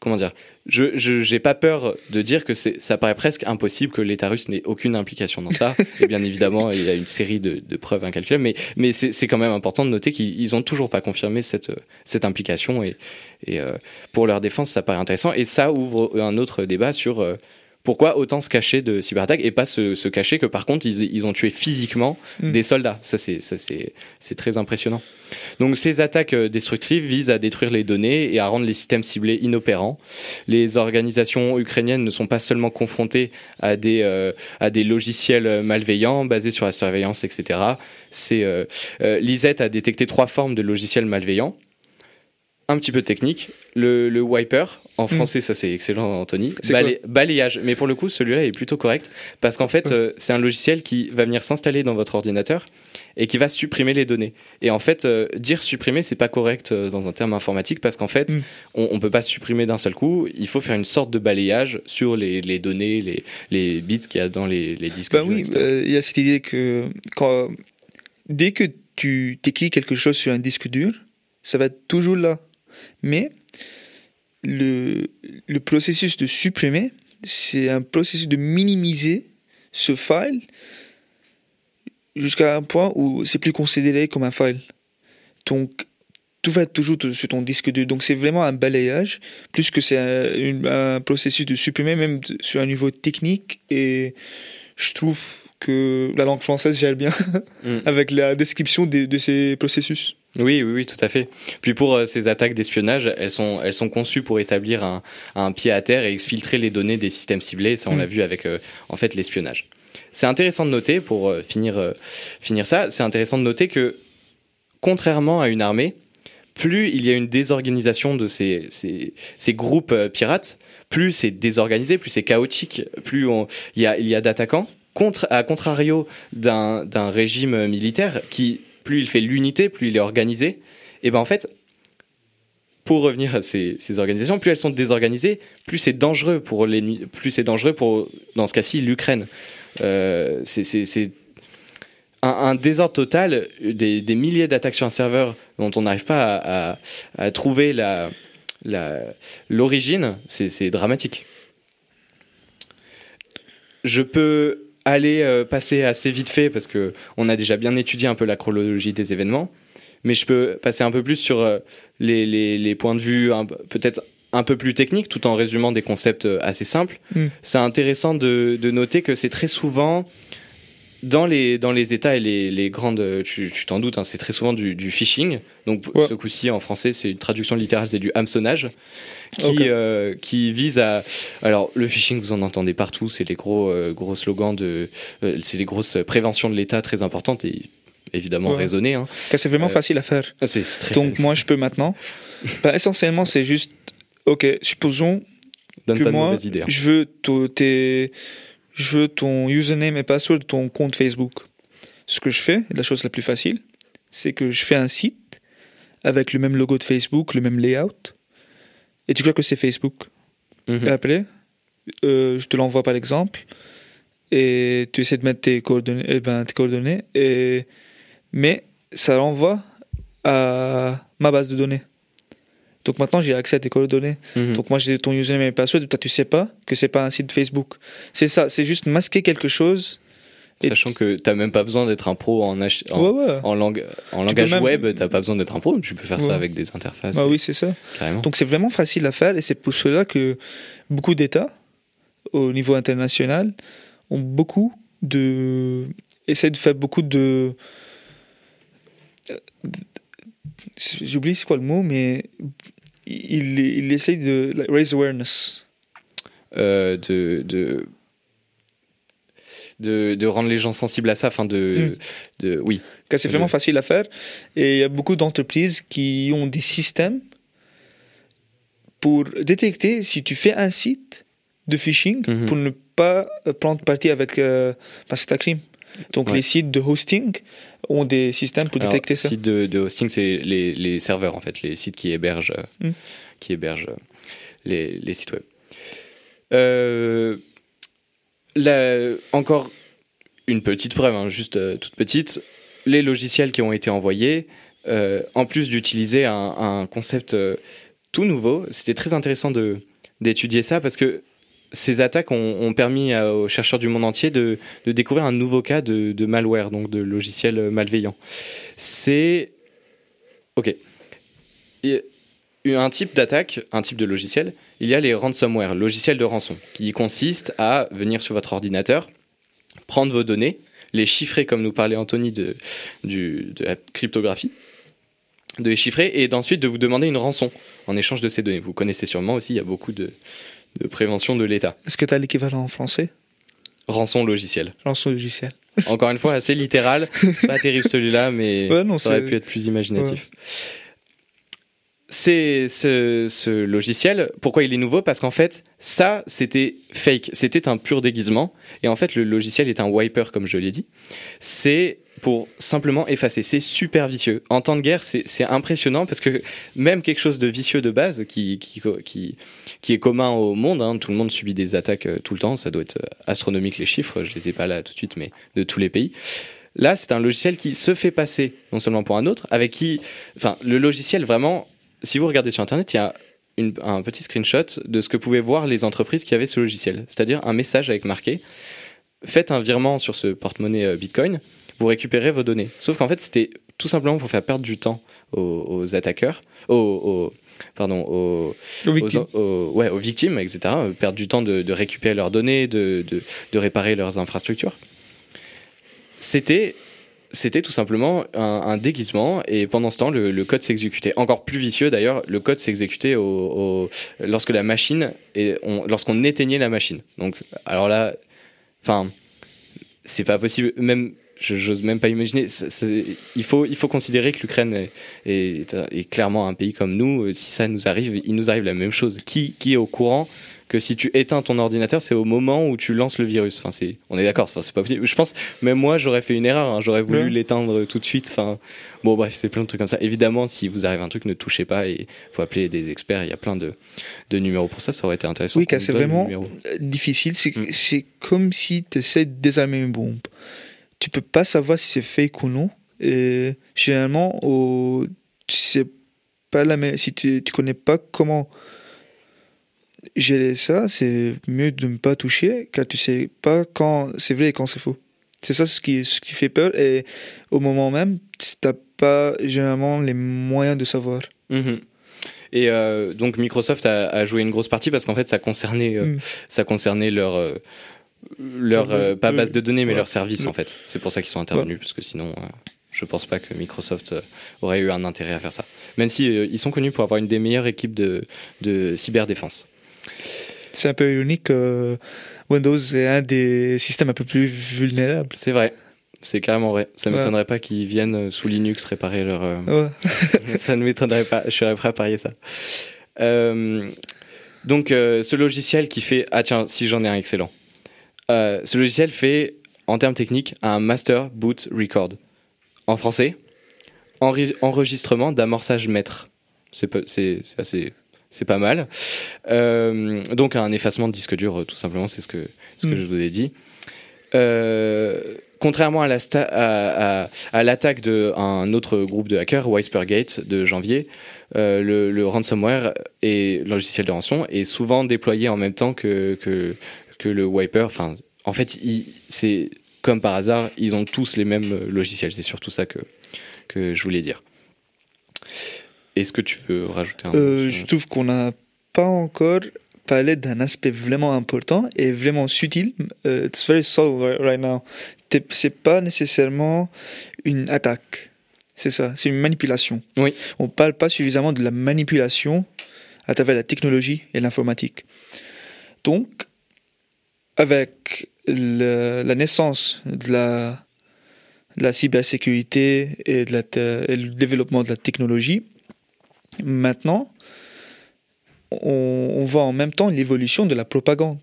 comment dire Je n'ai pas peur de dire que ça paraît presque impossible que l'État russe n'ait aucune implication dans ça. et bien évidemment, il y a une série de, preuves incalculables, mais, mais c'est quand même important de noter qu'ils n'ont toujours pas confirmé cette, cette implication. Et, et euh, pour leur défense, ça paraît intéressant. Et ça ouvre un autre débat sur euh, pourquoi autant se cacher de cyberattaques et pas se, cacher que par contre ils, ont tué physiquement mm. des soldats Ça c'est très impressionnant. Donc ces attaques euh, destructives visent à détruire les données et à rendre les systèmes ciblés inopérants. Les organisations ukrainiennes ne sont pas seulement confrontées à des, euh, à des logiciels malveillants basés sur la surveillance, etc. C'est euh, Lisette a détecté trois formes de logiciels malveillants un petit peu technique. Le, wiper, en hmm. français, ça c'est excellent, Anthony. balayage. Mais pour le coup, celui-là est plutôt correct parce qu'en fait, euh, c'est un logiciel qui va venir s'installer dans votre ordinateur et qui va supprimer les données. Et en fait, euh, dire supprimer, c'est pas correct euh, dans un terme informatique parce qu'en fait, hmm. on, ne peut pas supprimer d'un seul coup. Il faut faire une sorte de balayage sur les, données, les, les bits qu'il y a dans les, disques. Ben oui, il y a cette idée que quand, dès que tu t'écris quelque chose sur un disque dur, ça va être toujours là mais le, le processus de supprimer, c'est un processus de minimiser ce file jusqu'à un point où c'est plus considéré comme un file. Donc, tout va être toujours sur ton disque dur. Donc, c'est vraiment un balayage, plus que c'est un, processus de supprimer, même sur un niveau technique. Et je trouve que la langue française gère bien mm. avec la description de, de ces processus. Oui, oui, oui, tout à fait. Puis pour euh, ces attaques d'espionnage, elles sont, elles sont conçues pour établir un, un, pied à terre et exfiltrer les données des systèmes ciblés. Ça, on l'a mm. vu avec euh, en fait l'espionnage. C'est intéressant de noter, pour euh, finir, finir ça, c'est intéressant de noter que contrairement à une armée, plus il y a une désorganisation de ces, ces, ces groupes pirates, plus c'est désorganisé, plus c'est chaotique, plus il y a, il y a d'attaquants. Contre, à contrario d'un régime militaire qui plus il fait l'unité, plus il est organisé. Et ben en fait, pour revenir à ces, organisations, plus elles sont désorganisées, plus c'est dangereux pour les, plus c'est dangereux pour, dans ce cas-ci, l'Ukraine. Euh, c'est un, désordre total, des, milliers d'attaques sur un serveur dont on n'arrive pas à, trouver l'origine, c'est dramatique. Je peux aller euh, passer assez vite fait parce que on a déjà bien étudié un peu la chronologie des événements, mais je peux passer un peu plus sur euh, les, les, points de vue peut-être un peu plus techniques tout en résumant des concepts euh, assez simples. Mm. C'est intéressant de, de, noter que c'est très souvent dans les, dans les États et les, les grandes, tu t'en doutes, hein, c'est très souvent du, du phishing. Donc ce coup-ci en français, c'est une traduction littérale, c'est du hameçonnage, qui, euh, qui vise à... Alors le phishing, vous en entendez partout, c'est les gros, euh, gros slogans de... Euh, c'est les grosses préventions de l'État très importantes et évidemment raisonnées. Hein. C'est vraiment facile à faire. Ah, très Donc moi, je peux maintenant... bah, essentiellement, c'est juste... Ok, supposons que moi, hein. je veux tes je veux ton username et password de ton compte Facebook. Ce que je fais, la chose la plus facile, c'est que je fais un site avec le même logo de Facebook, le même layout, et tu crois que c'est Facebook? Et après, euh, je te l'envoie par exemple, et tu essaies de mettre tes coordonnées, eh ben, tes coordonnées et... mais ça renvoie à ma base de données. Donc maintenant, j'ai accès à tes coordonnées. Mhm. Donc moi, j'ai ton username et password. Toi, tu sais pas que c'est pas un site Facebook. C'est ça. C'est juste masquer quelque chose. Sachant que tu n'as même pas besoin d'être un pro en, en, langue, en langage web, tu n'as pas besoin d'être un pro, tu peux faire ça avec des interfaces. Ah oui, c'est ça. Donc c'est vraiment facile à faire et c'est pour cela que beaucoup d'États, au niveau international, ont beaucoup de. essaient de faire beaucoup de. J'oublie c'est quoi le mot, mais il, il essaye de raise awareness. Euh, de, de, de, de, rendre les gens sensibles à ça, enfin de, mm. de oui. C'est vraiment facile à faire et il y a beaucoup d'entreprises qui ont des systèmes pour détecter si tu fais un site de phishing mm-hmm. pour ne pas prendre parti avec euh, un crime. Donc les sites de hosting ont des systèmes pour détecter ça. Les sites de, hosting, c'est les, les, serveurs en fait, les sites qui hébergent, hmm. qui hébergent les, les sites web. Euh, encore une petite preuve, hein, juste euh, toute petite, les logiciels qui ont été envoyés, euh, en plus d'utiliser un, un, concept tout nouveau, c'était très intéressant de, d'étudier ça parce que ces attaques ont, permis aux chercheurs du monde entier de, découvrir un nouveau cas de, malware, donc de logiciels malveillants. C'est. Ok. Et un type d'attaque, un type de logiciel, il y a les ransomware, logiciels de rançon, qui consistent à venir sur votre ordinateur, prendre vos données, les chiffrer comme nous parlait Anthony de, de la cryptographie, de les chiffrer et d'ensuite de vous demander une rançon en échange de ces données. Vous connaissez sûrement aussi, il y a beaucoup de, de prévention de l'État. Est-ce que tu as l'équivalent en français? Rançon logiciel. Rançon logiciel. Encore une fois, assez littéral. Pas terrible celui-là, mais ça aurait pu être plus imaginatif. C'est ce, ce, logiciel, pourquoi il est nouveau? Parce qu'en fait, ça, c'était fake. C'était un pur déguisement. Et en fait, le logiciel est un wiper, comme je l'ai dit. C'est pour simplement effacer. C'est super vicieux. En temps de guerre, c'est impressionnant parce que même quelque chose de vicieux de base qui, est commun au monde, hein, tout le monde subit des attaques euh, tout le temps, ça doit être euh, astronomique les chiffres, je les ai pas là tout de suite, mais de tous les pays. Là, c'est un logiciel qui se fait passer non seulement pour un autre, avec qui, enfin, le logiciel vraiment, si vous regardez sur Internet, il y a un petit screenshot de ce que pouvaient voir les entreprises qui avaient ce logiciel, c'est-à-dire un message avec marqué faites un virement sur ce porte-monnaie euh, Bitcoin vous récupérez vos données. Sauf qu'en fait, c'était tout simplement pour faire perdre du temps aux, attaqueurs, aux, pardon, aux, victimes. ouais, aux victimes, etc. Perdre du temps de, récupérer leurs données, de, de, réparer leurs infrastructures. C'était c'était tout simplement un, déguisement et pendant ce temps le, code s'exécutait encore plus vicieux d'ailleurs le code s'exécutait au, lorsque la machine et lorsqu'on éteignait la machine donc alors là enfin c'est pas possible même j'ose même pas imaginer. il, faut, il faut considérer que l'Ukraine est, clairement un pays comme nous. Euh, si ça nous arrive, il nous arrive la même chose. Qui, qui est au courant que si tu éteins ton ordinateur, c'est au moment où tu lances le virus? Enfin, c'est, on est d'accord. Enfin, c'est pas possible. Je pense, même moi, j'aurais fait une erreur. Hein. J'aurais voulu l'éteindre tout de suite. Enfin, bon, bref, c'est plein de trucs comme ça. Évidemment, si vous arrive un truc, ne touchez pas et faut appeler des experts. Il y a plein de, de numéros pour ça. Ça aurait été intéressant. Oui, c'est vraiment difficile. C'est, mm. c'est comme si tu essaies de désarmer une bombe tu peux pas savoir si c'est fake ou non. Et généralement, au, sais pas la même, si tu, tu connais pas comment gérer ça, c'est mieux de ne pas toucher car tu sais pas quand c'est vrai et quand c'est faux. C'est ça ce qui, ce qui fait peur et au moment même, tu n'as pas généralement les moyens de savoir. Mhm. Et euh, donc Microsoft a, joué une grosse partie parce qu'en fait ça concernait, euh, mm. ça concernait leur, euh, leur euh, pas base de données mais leur service en fait. C'est pour ça qu'ils sont intervenus parce que sinon euh, je pense pas que Microsoft euh, aurait eu un intérêt à faire ça. Même si ils sont connus pour avoir une des meilleures équipes de, de cyberdéfense. C'est un peu unique. Windows est un des systèmes un peu plus vulnérables. C'est vrai. C'est carrément vrai. Ça ne m'étonnerait pas qu'ils viennent sous Linux réparer leur. ça ne m'étonnerait pas. Je serais prêt à parier ça. donc, ce logiciel qui fait. Ah, tiens, si j'en ai un excellent. Euh, ce logiciel fait, en termes techniques, un master boot record. En français, enregistrement d'amorçage maître. C'est assez c'est pas mal. Euh, donc un effacement de disque dur, tout simplement, c'est ce que, ce que hmm. je vous ai dit. Euh, contrairement à l'attaque à, à, d'un autre groupe de hackers, Whispergate, de janvier, le, le, ransomware et le logiciel de rançon est souvent déployé en même temps que, que, que le wiper. Enfin, en fait, c'est comme par hasard, ils ont tous les mêmes euh, logiciels. C'est surtout ça que, que je voulais dire. Est-ce que tu veux rajouter un euh, Je trouve qu'on n'a pas encore parlé d'un aspect vraiment important et vraiment subtil. Uh, it's very subtle right now. C'est pas nécessairement une attaque. C'est ça, c'est une manipulation. Oui. On parle pas suffisamment de la manipulation à travers la technologie et l'informatique. Donc, avec la naissance de la, la cybersécurité et, de la le développement de la technologie, maintenant, on, voit en même temps l'évolution de la propagande.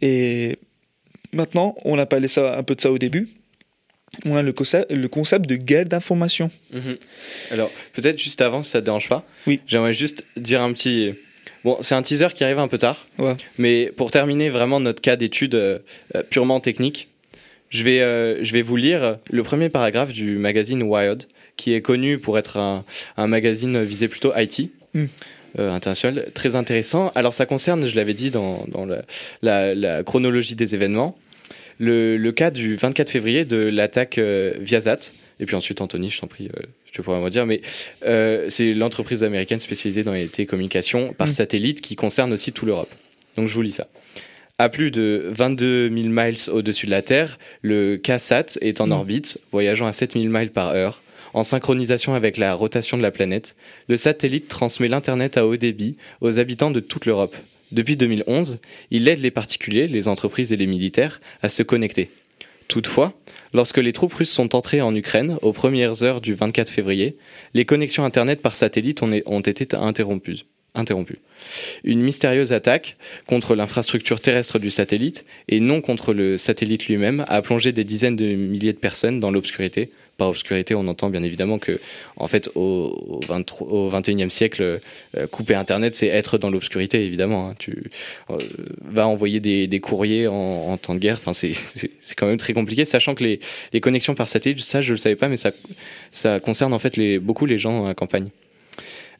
Et maintenant, on a parlé ça, un peu de ça au début, on a le concept, le concept de guerre d'information. Mhm. Alors, peut-être juste avant, si ça ne te dérange pas, oui. j'aimerais juste dire un petit, Bon, c'est un teaser qui arrive un peu tard. Mais pour terminer vraiment notre cas d'étude euh, euh, purement technique, je vais, euh, je vais vous lire le premier paragraphe du magazine Wired qui est connu pour être un, un magazine visé plutôt IT. Mm. euh, international, très intéressant. Alors ça concerne, je l'avais dit dans, dans la, la- la chronologie des événements, le, le cas du 24 février de l'attaque Viasat. Et puis ensuite, Anthony, je t'en prie, tu pourras me dire, mais euh, c'est l'entreprise américaine spécialisée dans les télécommunications par Mm. satellite qui concerne aussi toute l'Europe. Donc je vous lis ça. À plus de 22 000 miles au-dessus de la Terre, le KSAT est en Mm. orbite, voyageant à 7 000 miles par heure. En synchronisation avec la rotation de la planète, le satellite transmet l'Internet à haut débit aux habitants de toute l'Europe. Depuis 2011, il aide les particuliers, les entreprises et les militaires à se connecter. Toutefois, lorsque les troupes russes sont entrées en Ukraine aux premières heures du 24 février, les connexions Internet par satellite ont, été interrompues. interrompues. Une mystérieuse attaque contre l'infrastructure terrestre du satellite et non contre le satellite lui-même a plongé des dizaines de milliers de personnes dans l'obscurité. Par obscurité, on entend bien évidemment que, en fait, au, au, 23 au 21e siècle, euh, couper Internet, c'est être dans l'obscurité, évidemment. hein. Tu euh, vas envoyer des, courriers en, temps de guerre. Enfin, c'est- quand même très compliqué, sachant que les, les connexions par satellite, ça, je le savais pas, mais ça, ça concerne en fait beaucoup les gens à campagne.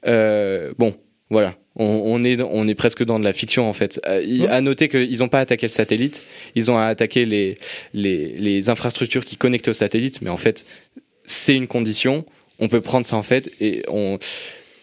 Euh, bon, voilà. On, on est, on est presque dans de la fiction en fait. Euh, il-. À noter qu'ils n'ont pas attaqué le satellite, ils ont attaqué les, les, les infrastructures qui connectent au satellite, mais en fait, c'est une condition. On peut prendre ça en fait et on.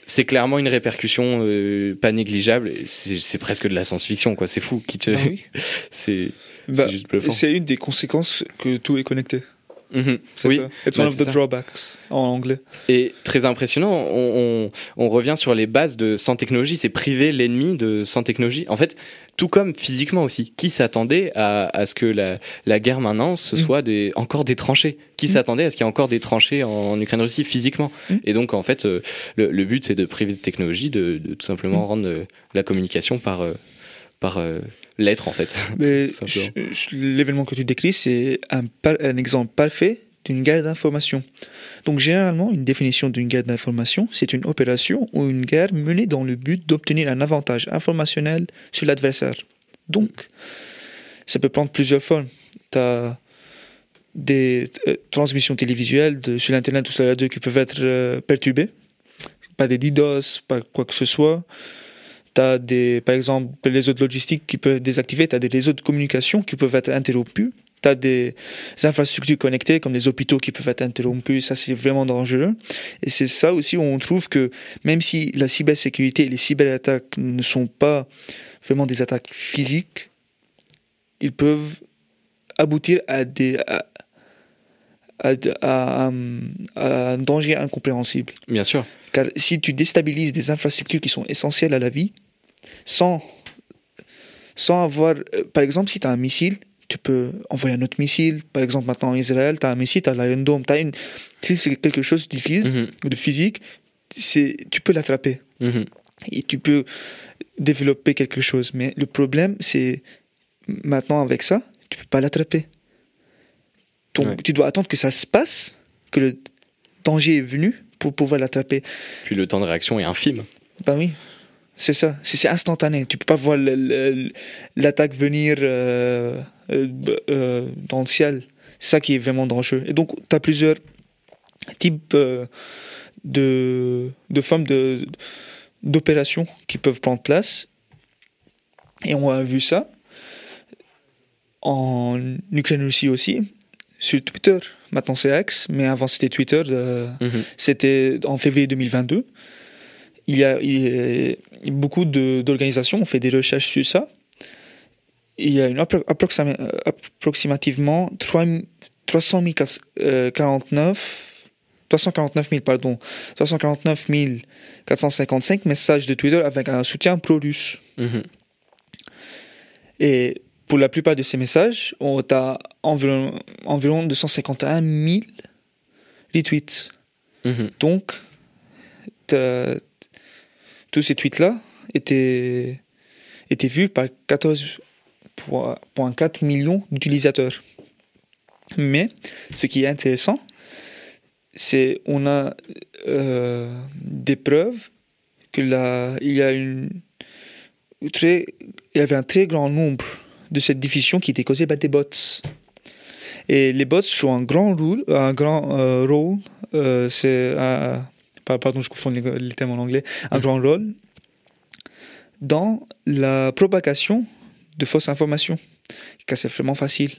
C'est clairement une répercussion euh, pas négligeable. C'est presque de la science-fiction, quoi. C'est fou. Qui te... Ah oui. C'est Bah, c'est juste bluffant. C'est une des conséquences que tout est connecté. Mhm. C'est Oui. ça. It's one of c'est the ça. drawbacks en anglais. Et très impressionnant, on, on- on revient sur les bases de sans technologie, c'est priver l'ennemi de sans technologie. En fait, tout comme physiquement aussi. Qui s'attendait à, à ce que la, la guerre maintenant, ce Mm. soit des, encore des tranchées? Qui Mm. s'attendait à ce qu'il y ait encore des tranchées en, en Ukraine-Russie physiquement? Mm. Et donc, en fait, euh, le, le but, c'est de priver de technologie, de, de tout simplement Mm. rendre euh, la communication par, euh, par euh, l'être, en fait. L'événement que tu décris, c'est un exemple parfait d'une guerre d'information. Donc généralement, une définition d'une guerre d'information, c'est une opération ou une guerre menée dans le but d'obtenir un avantage informationnel sur l'adversaire. Donc, ça peut prendre plusieurs formes. Tu as des euh, transmissions télévisuelles de- sur l'Internet ou sur la radio qui peuvent être euh, perturbées, pas des DDoS, pas quoi que ce soit. Tu as des, par exemple, les réseaux de logistique qui peuvent être désactivés, tu as des réseaux de communication qui peuvent être interrompus, tu as des infrastructures connectées comme des hôpitaux qui peuvent être interrompus, ça c'est vraiment dangereux. Et c'est ça aussi où on trouve que même si la cybersécurité et les cyberattaques ne sont pas vraiment des attaques physiques, ils peuvent aboutir à des à- à un danger incompréhensible. Bien sûr. Car si tu déstabilises des infrastructures qui sont essentielles à la vie, sans, sans avoir... euh, par exemple, si tu as un missile, tu peux envoyer un autre missile. Par exemple, maintenant en Israël, tu as un missile, tu as l'Iron Dome. Une, si c'est quelque chose de physique, Mhm. de physique tu peux l'attraper. Mhm. Et tu peux développer quelque chose. Mais le problème, c'est maintenant avec ça, tu peux pas l'attraper. Donc, Ouais. tu dois attendre que ça se passe, que le danger est venu pour pouvoir l'attraper. Puis le temps de réaction est infime. Ben oui, c'est ça. C'est instantané. Tu peux pas voir l'attaque venir euh, euh, euh, dans le ciel. C'est ça qui est vraiment dangereux. Et donc, tu as plusieurs types euh, de, de formes de- d'opérations qui peuvent prendre place. Et on a vu ça en Ukraine Russie aussi, sur Twitter. Maintenant, c'est X, mais avant, c'était Twitter. euh, Mhm. c'était en février 2022. Il y a, il y a beaucoup d'organisations ont fait des recherches sur ça. Il y a une appro- approxima- euh, approximativement 3 300 049 349 000, pardon, 349 455 messages de Twitter avec un soutien pro-russe. Mhm. Et pour la plupart de ces messages, on a environ, environ 251 000 retweets. Donc, tous ces tweets-là étaient, étaient vus par 14,4 millions d'utilisateurs. Mais ce qui est intéressant, c'est on a euh, des preuves que il y a une très, il y avait un très grand nombre de cette diffusion qui était causée par des bots. Et les bots jouent un grand rôle, un grand euh, rôle. euh, c'est un- pardon, je confonds les, les termes en anglais. Un Mhm. grand rôle dans la propagation de fausses informations. Car c'est vraiment facile.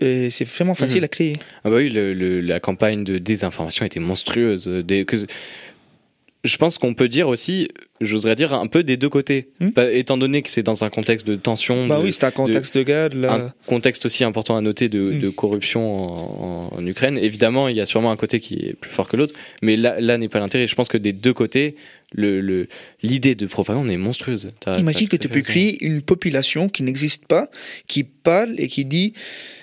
Et c'est vraiment facile Mhm. à créer. Ah bah oui, le- le- la campagne de désinformation était monstrueuse. Des, que- je pense qu'on peut dire aussi, j'oserais dire, un peu des deux côtés. Hmm. Bah, étant donné que c'est dans un contexte de tension, Bah de- oui, c'est un contexte de, guerre. Là. un contexte aussi important à noter de, Mm. de corruption en, en- en Ukraine. Évidemment, il y a sûrement un côté qui est plus fort que l'autre, mais là, là n'est pas l'intérêt. Je pense que des deux côtés, le- le- l'idée de propagande est monstrueuse. Imagine que tu peux créer une population qui n'existe pas, qui parle et qui dit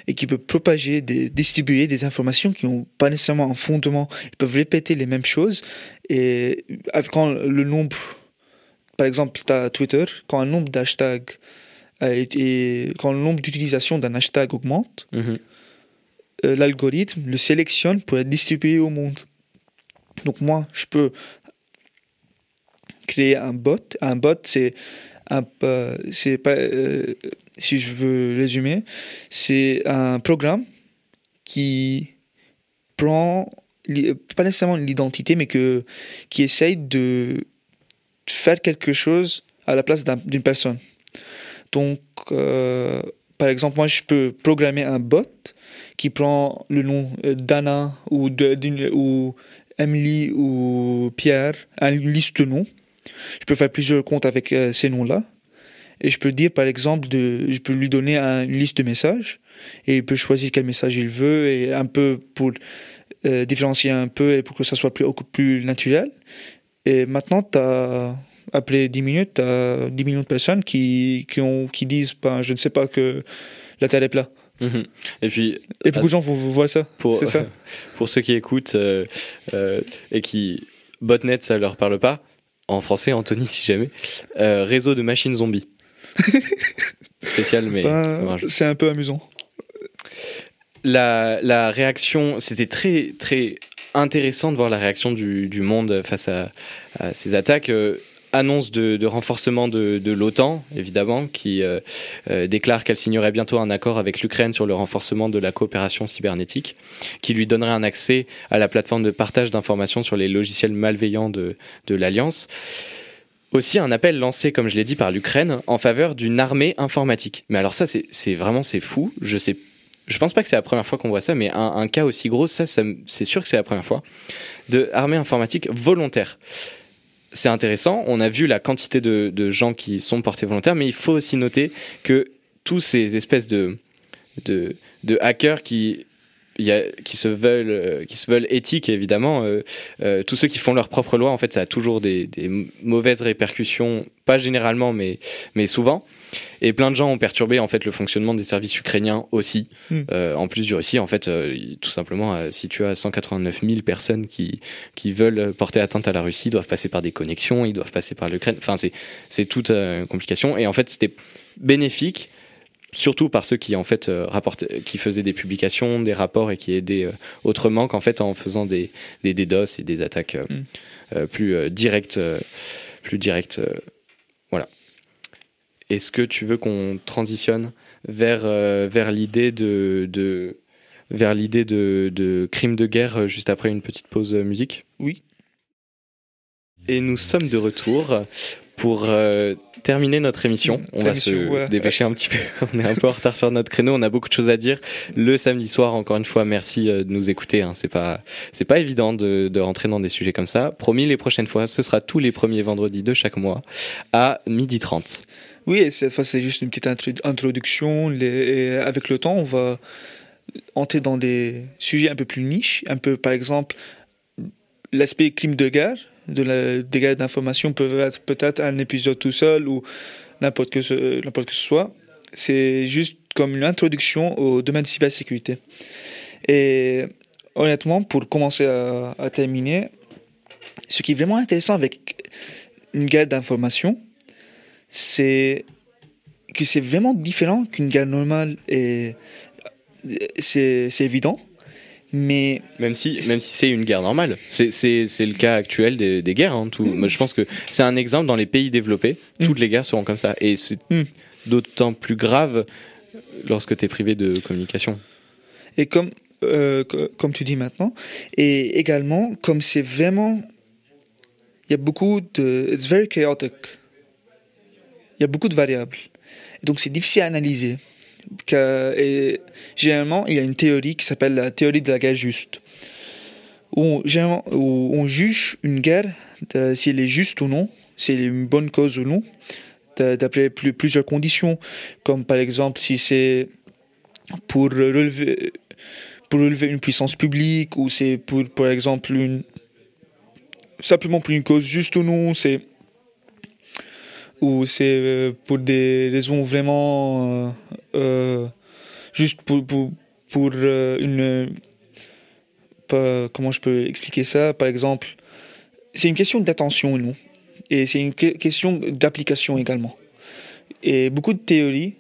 et qui peut propager, des, distribuer des informations qui n'ont pas nécessairement un fondement. Ils peuvent répéter les mêmes choses et quand le nombre, par exemple, tu as Twitter, quand un nombre d'hashtags été- quand le nombre d'utilisation d'un hashtag augmente, Mhm. euh, l'algorithme le sélectionne pour être distribué au monde. Donc moi, je peux créer un bot. Un bot, c'est un, c'est pas, euh, si je veux résumer, c'est un programme qui prend pas nécessairement l'identité, mais que qui essaye de faire quelque chose à la place d'un- d'une personne. Donc, euh, par exemple, moi, je peux programmer un bot qui prend le nom euh, d'Anna ou, de, ou Emily ou Pierre, une liste de noms. Je peux faire plusieurs comptes avec euh, ces noms-là. Et je peux dire, par exemple, de, je peux lui donner un- une liste de messages. Et il peut choisir quel message il veut, et un peu pour euh, différencier un peu et pour que ça soit plus, beaucoup plus naturel. Et maintenant, t'as, après 10 minutes, tu as 10 millions de personnes qui, qui, ont, qui disent ben, Je ne sais pas que la Terre est plate. Mhm. Et puis, Et beaucoup de gens vont, voir ça. pour, ça. pour ceux qui écoutent euh, euh, et qui botnet ça leur parle pas en français Anthony si jamais. Euh, réseau de machines zombies. Spécial mais ça marche. c'est un peu amusant. la, la réaction c'était très très intéressant de voir la réaction du, du monde face à, à ces attaques. Euh, annonce de, renforcement de, l'OTAN, évidemment, qui euh, euh, déclare qu'elle signerait bientôt un accord avec l'Ukraine sur le renforcement de la coopération cybernétique, qui lui donnerait un accès à la plateforme de partage d'informations sur les logiciels malveillants de, l'Alliance. Aussi un appel lancé, comme je l'ai dit, par l'Ukraine en faveur d'une armée informatique. Mais alors ça, c'est vraiment c'est fou. Je sais, je pense pas que c'est la première fois qu'on voit ça, mais un, cas aussi gros, ça, ça c'est sûr que c'est la première fois, de armée informatique volontaire c'est intéressant. On a vu la quantité de, de gens qui sont portés volontaires, mais il faut aussi noter que tous ces espèces de, de, de hackers qui, qui, se veulent, euh, qui se veulent éthiques, évidemment, euh, euh, tous ceux qui font leur propre loi, en fait, ça a toujours des, des mauvaises répercussions, pas généralement, mais, mais souvent. Et plein de gens ont perturbé en fait le fonctionnement des services ukrainiens aussi. Mm. Euh, en plus du Russie, en fait, euh, tout simplement, euh, si tu as 189 000 personnes qui, qui veulent porter atteinte à la Russie, ils doivent passer par des connexions, ils doivent passer par l'Ukraine. Enfin, c'est toute euh, une complication. Et en fait, c'était bénéfique, surtout par ceux qui en fait euh, qui faisaient des publications, des rapports et qui aidaient euh, autrement qu'en fait en faisant des, des DDoS et des attaques euh, Mm. euh, plus directes, plus directes. Est-ce que tu veux qu'on transitionne vers, euh, vers l'idée de, de vers l'idée de, de crime de guerre euh, juste après une petite pause euh, musique? Oui. Et nous sommes de retour pour euh, terminer notre émission. On va se ouais. dépêcher un petit peu. On est un peu en retard sur notre créneau. On a beaucoup de choses à dire. Le samedi soir, encore une fois, merci de nous écouter. hein. C'est pas, c'est pas évident de, de rentrer dans des sujets comme ça. Promis, les prochaines fois, ce sera tous les premiers vendredis de chaque mois à midi 30. Oui, et cette fois, c'est juste une petite intro- introduction. Et avec le temps, on va entrer dans des sujets un peu plus niches. Un peu, par exemple, l'aspect crime de guerre, de la, des guerres d'information peut être peut-être un épisode tout seul ou n'importe que, ce, que ce soit. C'est juste comme une introduction au domaine de cybersécurité. Et honnêtement, pour commencer à terminer, ce qui est vraiment intéressant avec une guerre d'information, c'est que c'est vraiment différent qu'une guerre normale et c'est c'est évident mais Même si, même si c'est une guerre normale, c'est, c'est, c'est le cas actuel des, des guerres. hein, tout. Je pense que c'est un exemple dans les pays développés. Mm. Toutes les guerres seront comme ça. Et c'est Mm. d'autant plus grave lorsque tu es privé de communication. Et comme, euh, co- comme tu dis maintenant, et également, comme c'est vraiment. Il y a beaucoup de. It's very chaotic. Il y a beaucoup de variables. Donc, c'est difficile à analyser. Généralement, il y a une théorie qui s'appelle la théorie de la guerre juste. Où on, juge une guerre, si elle est juste ou non, si elle est une bonne cause ou non, d'après plus- plusieurs conditions, comme par exemple si c'est pour relever, une puissance publique ou c'est pour, par exemple, simplement pour une cause juste ou non, c'est ou c'est euh, pour des raisons vraiment euh, euh, juste pour, pour, une comment je peux expliquer ça? Par exemple c'est une question d'attention ou non et c'est une que- question d'application également. Et beaucoup de théories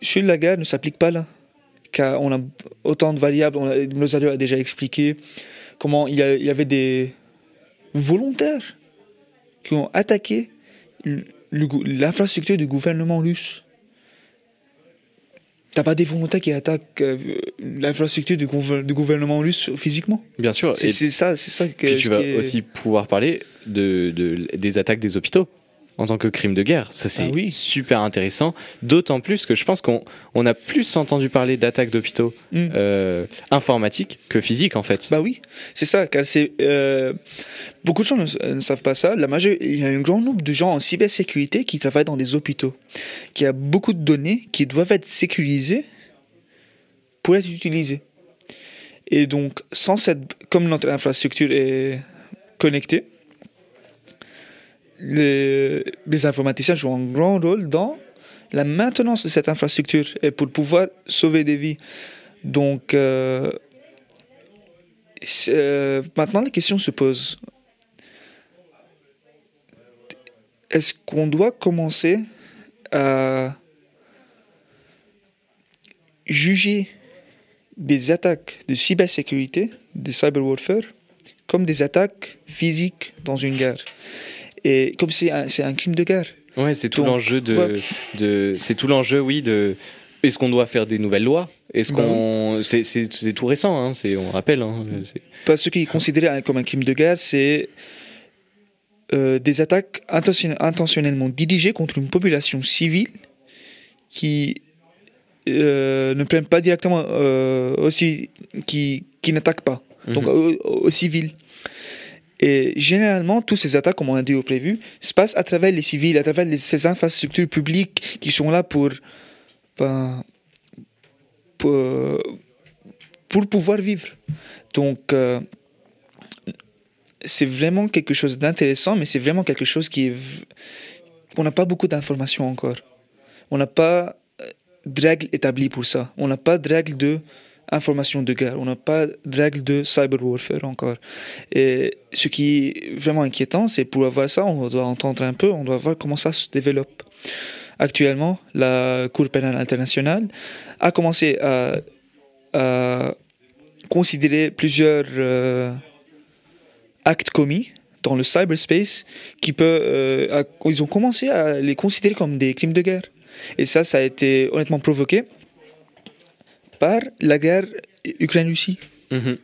sur la guerre ne s'appliquent pas là. Car on a autant de variables on a, a déjà expliqué comment il y, avait des volontaires qui ont attaqué l'infrastructure du gouvernement russe. T'as pas des volontaires qui attaquent euh, l'infrastructure du, gouver- du gouvernement russe physiquement? Bien sûr. C'est ça, c'est ça que. puis tu vas est- aussi pouvoir parler de, de- des attaques des hôpitaux en tant que crime de guerre. Ça, c'est Ah oui. super intéressant. D'autant plus que je pense qu'on on a plus entendu parler d'attaques d'hôpitaux Mm. euh, informatiques que physiques, en fait. Bah oui, c'est ça, euh, beaucoup de gens ne, ne savent pas ça. La majeure, il y a un grand nombre de gens en cybersécurité qui travaillent dans des hôpitaux, qui a beaucoup de données qui doivent être sécurisées pour être utilisées. Et donc, sans cette, comme notre infrastructure est connectée, les, informaticiens jouent un grand rôle dans la maintenance de cette infrastructure et pour pouvoir sauver des vies. Donc, euh, euh, maintenant, la question se pose. Est-ce qu'on doit commencer à juger des attaques de cybersécurité, de cyber warfare, comme des attaques physiques dans une guerre? Et comme c'est un, c'est un crime de guerre. Ouais, c'est tout Donc, l'enjeu de, ouais. de c'est tout l'enjeu, oui, de est-ce qu'on doit faire des nouvelles lois? Est-ce Bah qu'on c'est tout récent, hein, c'est on rappelle. Hein, Parce que ce qui est considéré comme un crime de guerre, c'est euh, des attaques intention- intentionnellement dirigées contre une population civile qui euh, ne prennent pas directement euh, aussi, qui, qui n'attaquent pas, donc Mhm. aux, aux civils. Et généralement, toutes ces attaques, comme on a dit au prévu, se passent à travers les civils, à travers ces infrastructures publiques qui sont là pour, ben, pour, pour pouvoir vivre. Donc, euh, c'est vraiment quelque chose d'intéressant, mais c'est vraiment quelque chose qui est. On n'a pas beaucoup d'informations encore. On n'a pas euh, de règles établies pour ça. On n'a pas de règles de information de guerre. On n'a pas de règles de cyber warfare encore. Et ce qui est vraiment inquiétant, c'est pour avoir ça, on doit entendre un peu, on doit voir comment ça se développe. Actuellement, la Cour pénale internationale a commencé à, considérer plusieurs euh, actes commis dans le cyberspace qui peut, euh, ils ont commencé à les considérer comme des crimes de guerre. Et ça, ça a été honnêtement provoqué par la guerre Ukraine-Russie. Mhm.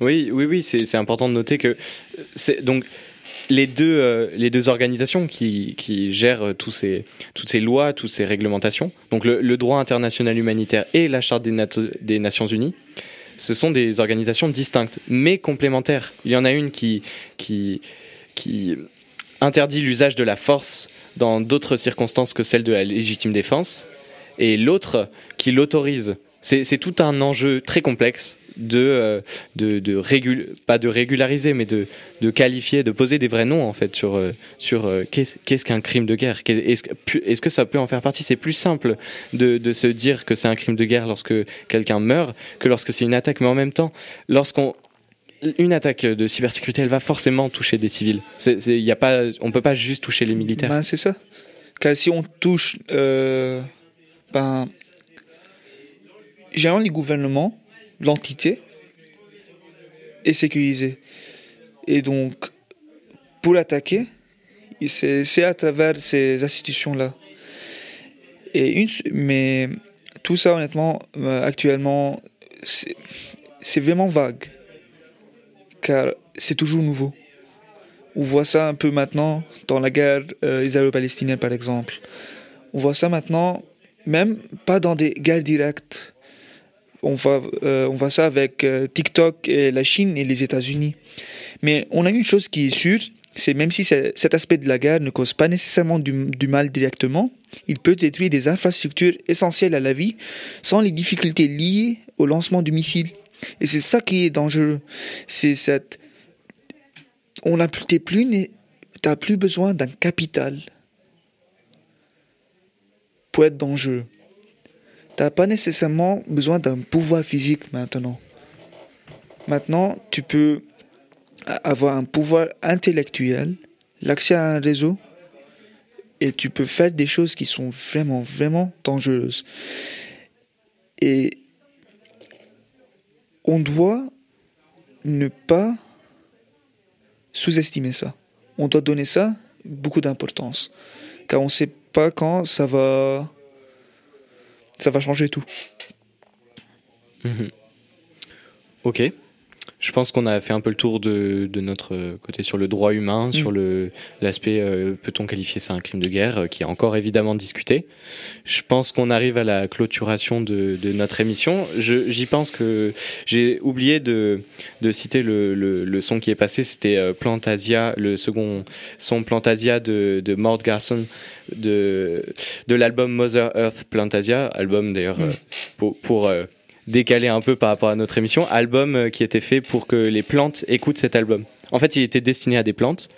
Oui, oui, oui, c'est important de noter que donc les deux, euh, les deux organisations qui, qui gèrent euh, tous ces, toutes ces lois, toutes ces réglementations, donc le, droit international humanitaire et la Charte des Nations Unies, ce sont des organisations distinctes, mais complémentaires. Il y en a une qui, qui, qui interdit l'usage de la force dans d'autres circonstances que celles de la légitime défense, et l'autre qui l'autorise. C'est tout un enjeu très complexe de, euh, de, de régul- pas de régulariser, mais de, de qualifier, de poser des vrais noms en fait sur, euh, sur euh, qu'est-ce qu'un crime de guerre? Est-ce est-ce que ça peut en faire partie? C'est plus simple de, de se dire que c'est un crime de guerre lorsque quelqu'un meurt que lorsque c'est une attaque, mais en même temps, lorsqu'on une attaque de cybersécurité, elle va forcément toucher des civils. C'est- y a pas, on peut pas juste toucher les militaires. Ben, c'est ça. Car si on touche, ben, généralement les gouvernements, l'entité est sécurisée. Et donc, pour attaquer, c'est c'est à travers ces institutions-là. Et une, mais tout ça, honnêtement, euh, actuellement, c'est vraiment vague, car c'est toujours nouveau. On voit ça un peu maintenant dans la guerre euh, israélo-palestinienne, par exemple. On voit ça maintenant, même pas dans des guerres directes. On voit, euh, ça avec euh, TikTok la Chine et les États-Unis. Mais on a une chose qui est sûre, c'est même si cet aspect de la guerre ne cause pas nécessairement du, mal directement, il peut détruire des infrastructures essentielles à la vie sans les difficultés liées au lancement du missile. Et c'est ça qui est dangereux. C'est cette. On n'a plus, plus besoin d'un capital pour être dangereux. T'as pas nécessairement besoin d'un pouvoir physique maintenant. Maintenant, tu peux avoir un pouvoir intellectuel, l'accès à un réseau, et tu peux faire des choses qui sont vraiment, vraiment dangereuses. Et on doit ne pas sous-estimer ça. On doit donner ça beaucoup d'importance. Car on ne sait pas quand ça va, ça va changer tout. Mhm. Ok. Je pense qu'on a fait un peu le tour de, notre côté sur le droit humain, sur mm. le l'aspect euh, peut-on qualifier ça un crime de guerre, euh, qui est encore évidemment discuté. Je pense qu'on arrive à la clôturation de, notre émission. J'y pense que j'ai oublié de, citer le, son qui est passé, c'était euh, Plantasia, le second son Plantasia de, de Mort Garson de, de l'album Mother Earth Plantasia, album d'ailleurs mm. pour, pour décalé un peu par rapport à notre émission, album euh, qui était fait pour que les plantes écoutent cet album. En fait, il était destiné à des plantes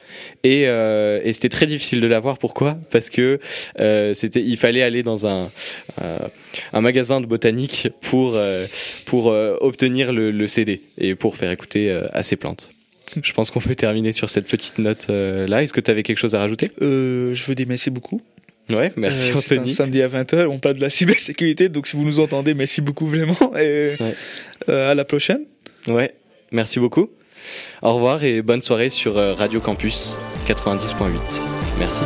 et, euh, c'était très difficile de l'avoir. Pourquoi? Parce que euh, c'était, il fallait aller dans un, un magasin de botanique pour, pour obtenir le, le, CD et pour faire écouter à ces plantes. Je pense qu'on peut terminer sur cette petite note là. Est-ce que tu avais quelque chose à rajouter? Je veux merci beaucoup Ouais, merci euh, Anthony. Un samedi à 20h, on parle de la cybersécurité, donc si vous nous entendez, merci beaucoup vraiment et euh, à la prochaine. Ouais, merci beaucoup. Au revoir et bonne soirée sur euh, Radio Campus 90.8. Merci.